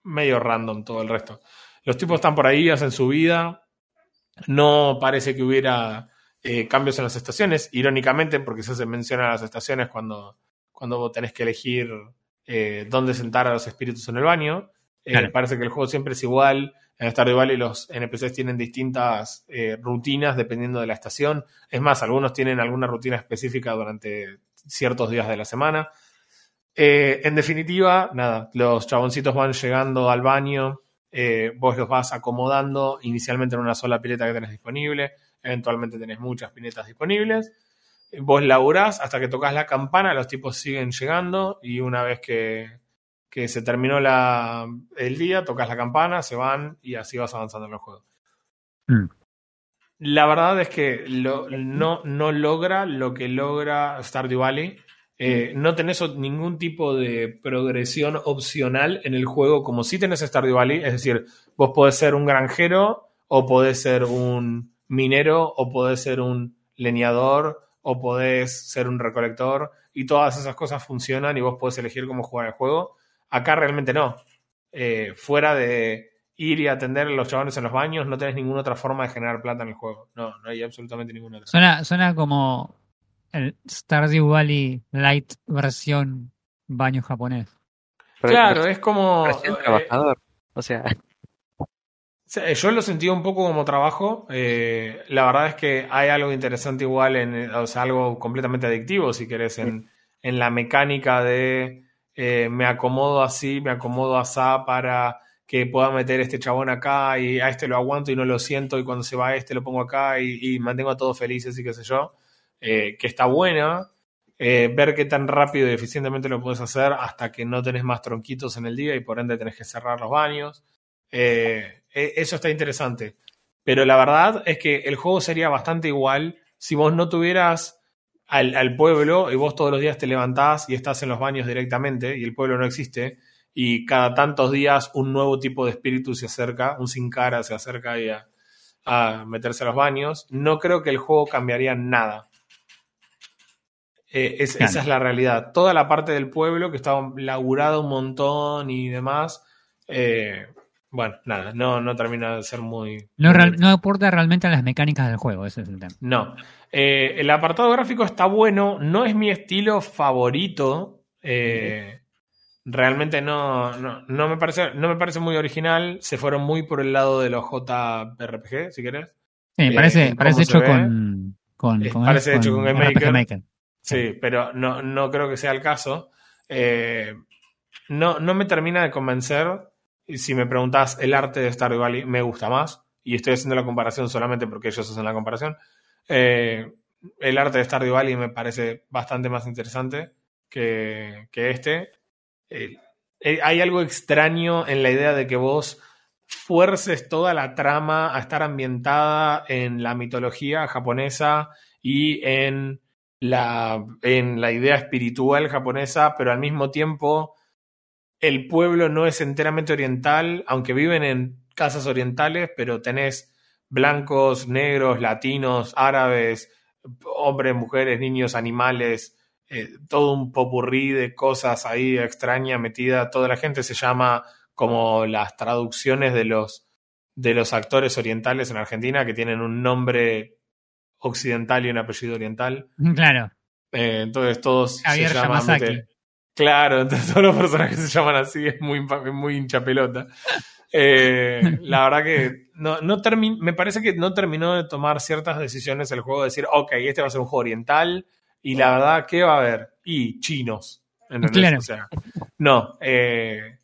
medio random todo el resto. Los tipos están por ahí, hacen su vida. No parece que hubiera eh, cambios en las estaciones, irónicamente, porque se hace mención a las estaciones cuando, cuando vos tenés que elegir eh, dónde sentar a los espíritus en el baño. Eh, Claro. Parece que el juego siempre es igual. En Stardew Valley los NPCs tienen distintas eh, rutinas dependiendo de la estación. Es más, algunos tienen alguna rutina específica durante ciertos días de la semana. En definitiva, nada, los chaboncitos van llegando al baño, vos los vas acomodando inicialmente en una sola pileta que tenés disponible, eventualmente tenés muchas piletas disponibles. Vos laburás hasta que tocas la campana, los tipos siguen llegando y una vez que, que se terminó la, el día, tocas la campana, se van y así vas avanzando en el juego. Mm. la verdad es que lo- no, no logra lo que logra Stardew Valley. Eh, no tenés ningún tipo de progresión opcional en el juego como si tenés Stardew Valley. Es decir, vos podés ser un granjero o podés ser un minero o podés ser un leñador o podés ser un recolector y todas esas cosas funcionan y vos podés elegir cómo jugar el juego. Acá realmente no. Eh, fuera de ir y atender a los chavales en los baños, no tenés ninguna otra forma de generar plata en el juego. No, no hay absolutamente ninguna otra. Suena, suena como el Stardew Valley Light versión baño japonés. Pero- Claro, es como... Eh, trabajador. O sea, Yo lo sentí un poco como trabajo. eh, la verdad es que hay algo interesante igual, en, o sea, algo completamente adictivo, si querés, en, en la mecánica de eh, me acomodo así, me acomodo asá para que pueda meter este chabón acá y a este lo aguanto y no lo siento y cuando se va este lo pongo acá y, y mantengo a todos felices y qué sé yo. eh, que está buena. eh, ver qué tan rápido y eficientemente lo puedes hacer hasta que no tenés más tronquitos en el día y por ende tenés que cerrar los baños. Eh, e- eso está interesante. Pero la verdad es que el juego sería bastante igual si vos no tuvieras al, al pueblo y vos todos los días te levantás y estás en los baños directamente y el pueblo no existe y cada tantos días un nuevo tipo de espíritu se acerca, un sin cara se acerca ahí a, a meterse a los baños. No creo que el juego cambiaría nada. Eh, es- Claro. Esa es la realidad. Toda la parte del pueblo que estaba laburada un montón y demás. eh, bueno, nada, no, no termina de ser muy. No, real- aporta realmente a las mecánicas del juego, ese es el tema. No. Eh, el apartado gráfico está bueno, no es mi estilo favorito. eh, realmente no, no, no me parece, no me parece muy original. Se fueron muy por el lado de los JRPG, si querés. Sí, Eh, parece, ¿cómo parece hecho con, con, ¿cómo parece hecho con Game Maker. Sí, pero no, no creo que sea el caso. No, no me termina de convencer. Si me preguntas el arte de Stardew Valley, me gusta más. Y estoy haciendo la comparación solamente porque ellos hacen la comparación. Eh, el arte de Stardew Valley me parece bastante más interesante que, que este. Eh, hay algo extraño en la idea de que vos fuerces toda la trama a estar ambientada en la mitología japonesa y en la, en la idea espiritual japonesa, pero al mismo tiempo el pueblo no es enteramente oriental, aunque viven en casas orientales, pero tenés blancos, negros, latinos, árabes, hombres, mujeres, niños, animales, eh, todo un popurrí de cosas ahí extraña metida. Toda la gente se llama como las traducciones de los, de los actores orientales en Argentina, que tienen un nombre occidental y un apellido oriental. Claro. Eh, entonces todos Javier se llaman. Claro, entonces todos los personajes se llaman así, es muy, muy hincha pelota. Eh, la verdad que no, no me parece que no terminó de tomar ciertas decisiones el juego, de decir, ok, este va a ser un juego oriental, y la verdad, ¿qué va a haber? Y chinos. Claro. O sea, no. Eh,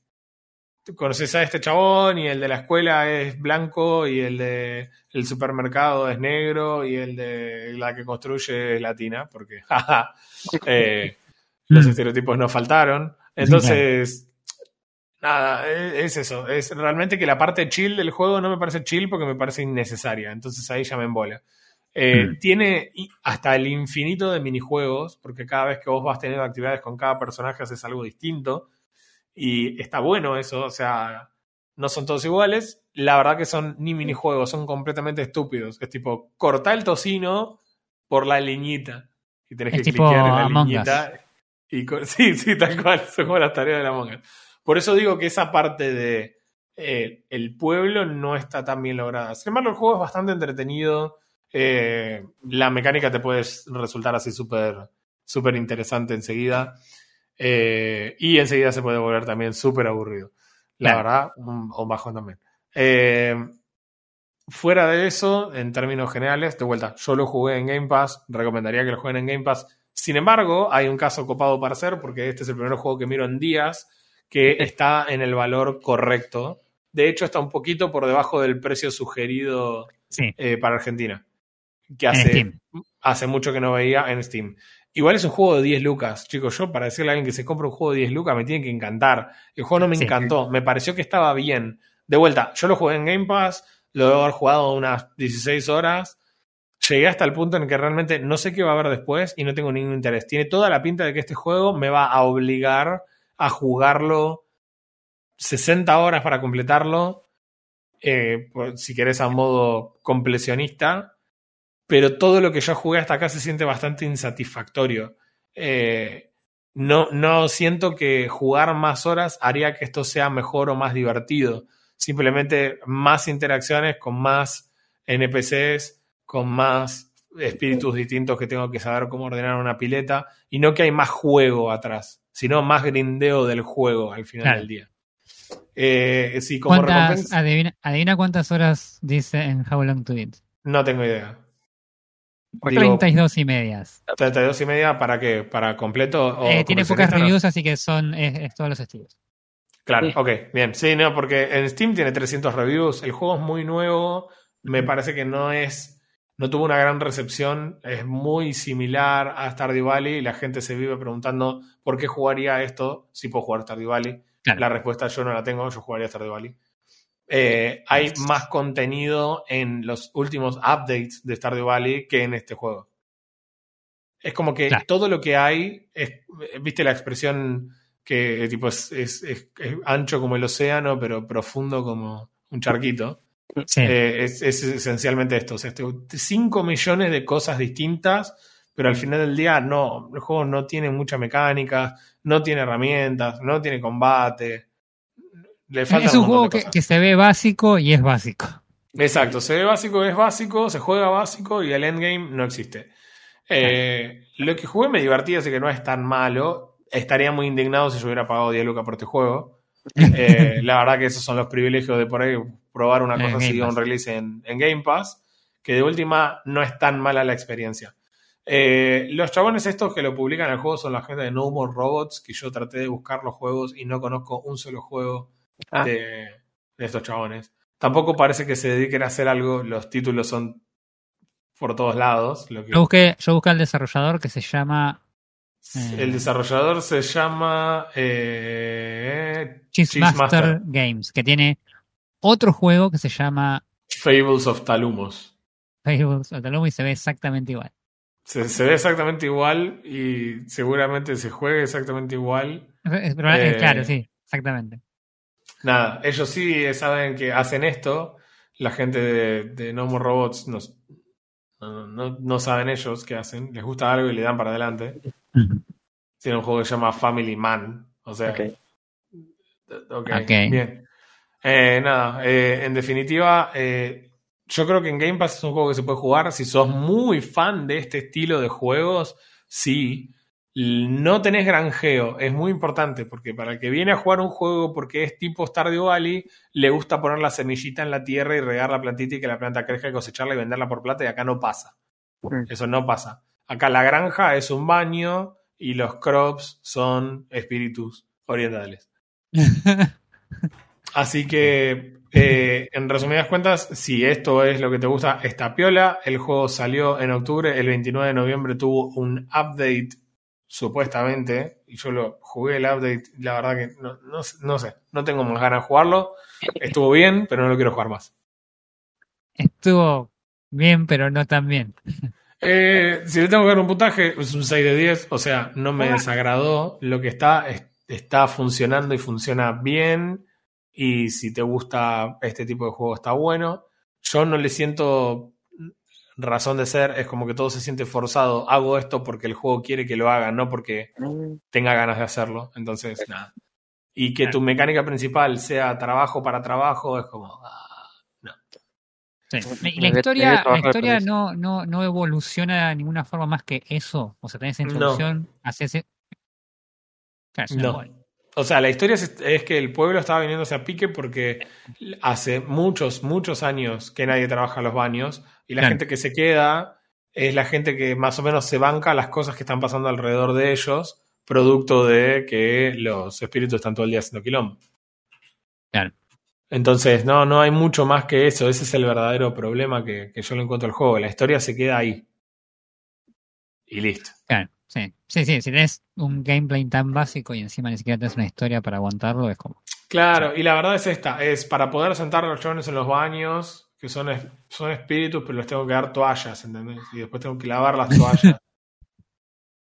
conoces a este chabón y el de la escuela es blanco y el de el supermercado es negro y el de la que construye es latina, porque jaja, eh, los Mm. estereotipos no faltaron. Entonces, nada, e- es eso. Es realmente que la parte chill del juego no me parece chill porque me parece innecesaria. Entonces ahí ya me embola. Eh, Mm. Tiene hasta el infinito de minijuegos, porque cada vez que vos vas teniendo actividades con cada personaje haces algo distinto. Y está bueno eso, o sea, no son todos iguales. La verdad que son ni minijuegos, son completamente estúpidos. Es tipo, corta el tocino por la leñita. Y tenés Es que tipo cliquear en la Us. Y sí, sí, tal cual. Son como las tareas de la Us. Por eso digo que esa parte de eh, el pueblo no está tan bien lograda. Sin embargo, el juego es bastante entretenido. Eh, la mecánica te puede resultar así súper súper interesante enseguida. Eh, y enseguida se puede volver también súper aburrido. La Claro. verdad, un, un bajón también. Eh, fuera de eso, en términos generales, de vuelta, yo lo jugué en Game Pass, recomendaría que lo jueguen en Game Pass. Sin embargo, hay un caso copado para hacer, porque este es el primer juego que miro en días que está en el valor correcto. De hecho, está un poquito por debajo del precio sugerido Sí, eh, para Argentina. Que hace, hace mucho que no veía en Steam. Igual es un juego de 10 lucas, chicos. Yo, para decirle a alguien que se compra un juego de 10 lucas, me tiene que encantar. El juego no me Sí. encantó. Me pareció que estaba bien. De vuelta, yo lo jugué en Game Pass, lo debo haber jugado unas 16 horas. Llegué hasta el punto en que realmente no sé qué va a haber después y no tengo ningún interés. Tiene toda la pinta de que este juego me va a obligar a jugarlo 60 horas para completarlo, eh, si querés a modo completionista, pero todo lo que yo jugué hasta acá se siente bastante insatisfactorio. Eh, no, no siento que jugar más horas haría que esto sea mejor o más divertido. Simplemente más interacciones con más NPCs, con más espíritus distintos que tengo que saber cómo ordenar una pileta y no que hay más juego atrás, sino más grindeo del juego al final Claro. del día. Eh, sí, como ¿Cuántas, recompensa, adivina, adivina cuántas horas dice en How Long to Beat. no tengo idea. Digo, 32 y medias. 32 y media para qué, para completo o Eh, tiene pocas no? reviews, así que son es, es todos los estilos. Claro, Sí. ok, bien. Sí, no, porque en Steam tiene 300 reviews. El juego es muy nuevo. Me parece que no es. No tuvo una gran recepción. Es muy similar a Stardew Valley. La gente se vive preguntando por qué jugaría esto si puedo jugar Stardew Valley. Claro. La respuesta yo no la tengo. Yo jugaría Stardew Valley. Eh, hay más contenido en los últimos updates de Stardew Valley que en este juego. Es como que Claro. todo lo que hay, es, viste la expresión que tipo es, es- es- es ancho como el océano, pero profundo como un charquito. Sí. Eh, es, es esencialmente esto. O sea, 5 millones de cosas distintas, pero al final del día no. El juego no tiene mucha mecánica, no tiene herramientas, no tiene combate. Le falta es un juego que se ve básico y es básico. Exacto, se ve básico, es básico, se juega básico y el endgame no existe. Eh, lo que jugué me divertí, así que no es tan malo. Estaría muy indignado si yo hubiera pagado 10 lucas por este juego. Eh, la verdad que esos son los privilegios de por ahí probar una cosa Game así, un release en, en Game Pass, que de última no es tan mala la experiencia. Eh, los chabones estos que lo publican el juego son la gente de No More Robots, que yo traté de buscar los juegos y no conozco un solo juego Ah. de, de estos chabones. Tampoco parece que se dediquen a hacer algo, los títulos son por todos lados. Lo que, Yo busqué, yo busqué al desarrollador que se llama eh, el desarrollador se llama eh, Cheesemaster Cheesemaster. Games, que tiene otro juego que se llama Fables of Talumos. Fables of Loom y se ve exactamente igual. Se, se ve exactamente igual y seguramente se juegue exactamente igual. Es- pero, eh, Eh, claro, sí, exactamente. Nada, ellos sí saben que hacen esto. La gente de, de No More Robots no, no, no- no saben ellos qué hacen. Les gusta algo y le dan para adelante. Tiene un juego que se llama Family Man. O sea, Ok. bien. Eh, nada, eh, en definitiva, eh, yo creo que en Game Pass es un juego que se puede jugar. Si sos muy fan de este estilo de juegos, sí. No tenés granjeo, es muy importante porque para el que viene a jugar un juego porque es tipo Stardew Valley, le gusta poner la semillita en la tierra y regar la plantita y que la planta crezca y cosecharla y venderla por plata y acá no pasa. Mm. Eso no pasa. Acá la granja es un baño y los crops son espíritus orientales. Así que, eh, en resumidas cuentas, si esto es lo que te gusta, esta piola. El juego salió en octubre, el 29 de noviembre tuvo un update, supuestamente, y yo lo jugué el update, la verdad que no, no, no sé, no tengo más ganas de jugarlo. Estuvo bien, pero no lo quiero jugar más. Estuvo bien, pero no tan bien. Eh, si le tengo que dar un puntaje, es un 6 de 10, o sea, no me desagradó. Lo que está, es- está funcionando y funciona bien. Y si te gusta este tipo de juego, está bueno. Yo no le siento razón de ser, es como que todo se siente forzado. Hago esto porque el juego quiere que lo haga, no porque Mm, tenga ganas de hacerlo. Entonces, nada. Y que tu mecánica principal sea trabajo para trabajo, es como. ah. Sí. Y la historia, la historia no, no, no evoluciona de ninguna forma más que eso. O sea, tenés esa No. introducción, haces. e- Claro, es un No. O sea, la historia es, es que el pueblo estaba viniéndose a pique porque hace muchos, muchos años que nadie trabaja en los baños y la Claro. gente que se queda es la gente que más o menos se banca las cosas que están pasando alrededor de ellos, producto de que los espíritus están todo el día haciendo quilombo. Claro. Entonces, no, no hay mucho más que eso. Ese es el verdadero problema que, que yo le encuentro al juego. La historia se queda ahí. Y listo. Claro, sí. Sí, sí, si tenés un gameplay tan básico y encima ni siquiera tenés una historia para aguantarlo, es como. Claro, y la verdad es esta, es para poder sentar a los chavales en los baños, que son, es- son espíritus, pero les tengo que dar toallas, ¿entendés? Y después tengo que lavar las toallas.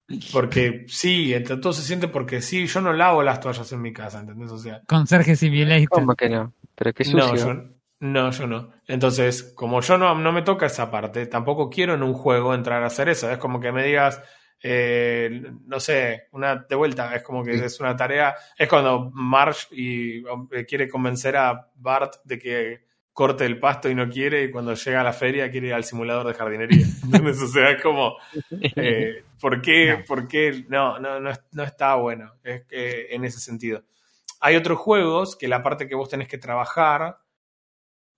Porque sí, ent- todo se siente porque sí, yo no lavo las toallas en mi casa, ¿entendés? O sea, Conserje Simulator. ¿Cómo que no? Pero qué no, sucio. yo, no, yo no. Entonces, como yo no, no me toca esa parte, tampoco quiero en un juego entrar a hacer eso. Es como que me digas, eh, no sé, una de vuelta, es como que Sí. es una tarea. Es cuando Marge y, eh, quiere convencer a Bart de que corte el pasto y no quiere, y cuando llega a la feria quiere ir al simulador de jardinería. ¿Entendés? O sea, es como, eh, ¿por qué? No. ¿Por qué? No, no, no, es- no está bueno es que- en ese sentido. Hay otros juegos que la parte que vos tenés que trabajar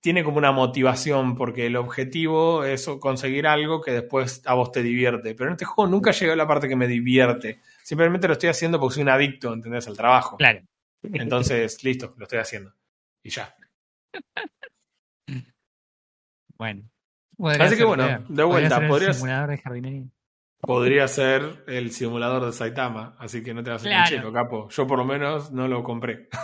tiene como una motivación, porque el objetivo es conseguir algo que después a vos te divierte. Pero en este juego nunca llegué a la parte que me divierte. Simplemente lo estoy haciendo porque soy un adicto, ¿entendés? Al trabajo. Claro. Entonces, listo, lo estoy haciendo. Y ya. Bueno. Así que bueno, de vuelta, podrías- simulador de jardinería. Podría ser el simulador de Saitama, así que no te vas a hacer Claro. un cheto, capo. Yo por lo menos no lo compré.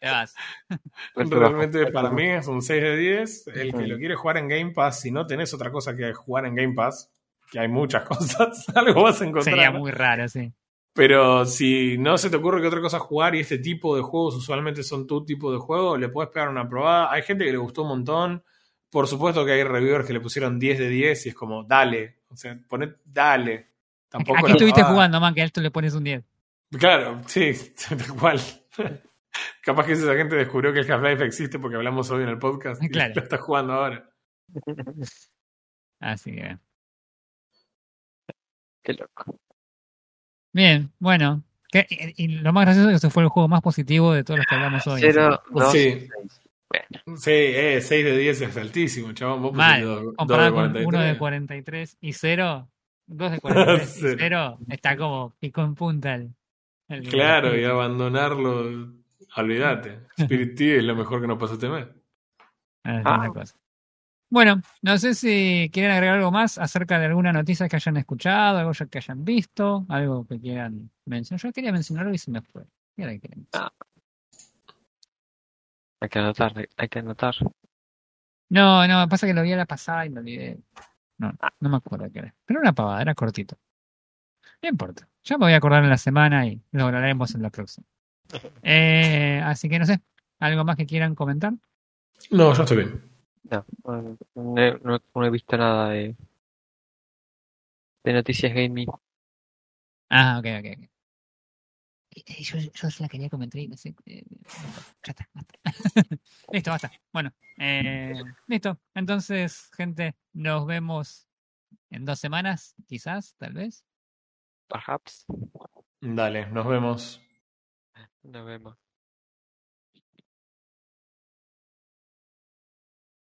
Te vas. Golpe bajo. Realmente para mí es un 6 de 10. El que lo quiere jugar en Game Pass, si no tenés otra cosa que jugar en Game Pass, que hay muchas cosas, algo vas a encontrar. Sería muy raro, sí. Pero si no se te ocurre que otra cosa jugar y este tipo de juegos usualmente son tu tipo de juego, le puedes pegar una probada. Hay gente que le gustó un montón. Por supuesto que hay reviewers que le pusieron 10 de 10 y es como, dale. O sea, poned, dale. Tampoco Aquí estuviste pavada. jugando, man, que a esto le pones un 10. Claro, sí, tal cual. Capaz que esa gente descubrió que el Half-Life existe porque hablamos hoy en el podcast y Claro. lo está jugando ahora. Así que. Qué loco. Bien, bueno. Que- y, y lo más gracioso es que ese fue el juego más positivo de todos los que hablamos hoy. Cero, dos, Sí. seis. Bueno, Sí, eh, 6 de 10 es altísimo, chabón. Vos Mal, pusiste dos- dos Comparado con 43. uno de 43 y 0, 2 de 43 Sí. y 0, está como pico en punta. El, el- Claro, y abandonarlo, olvídate. Spirit Tea es lo mejor que nos pasó este mes. Ah, es Ah. una cosa. Bueno, no sé si quieren agregar algo más acerca de alguna noticia que hayan escuchado, algo ya que hayan visto, algo que quieran mencionar. Yo quería mencionarlo y se me fue. ¿Qué era que quería mencionar? Hay que anotar, hay que anotar. No, no, pasa que lo vi a la pasada y me olvidé. No, no me acuerdo qué era. Pero era una pavada, era cortito. No importa. Ya me voy a acordar en la semana y lo hablaremos en la próxima. Eh, así que no sé, ¿algo más que quieran comentar? No, yo estoy bien. No, no, no he- no- no he visto nada de, de noticias gaming. Ah, ok, ok, ok. Yo, yo se la quería comentar y no sé. eh, ya está, basta. listo, basta. Bueno, eh, listo. Entonces, gente, nos vemos en dos semanas, quizás, tal vez. Perhaps. Dale, nos vemos. Nos vemos.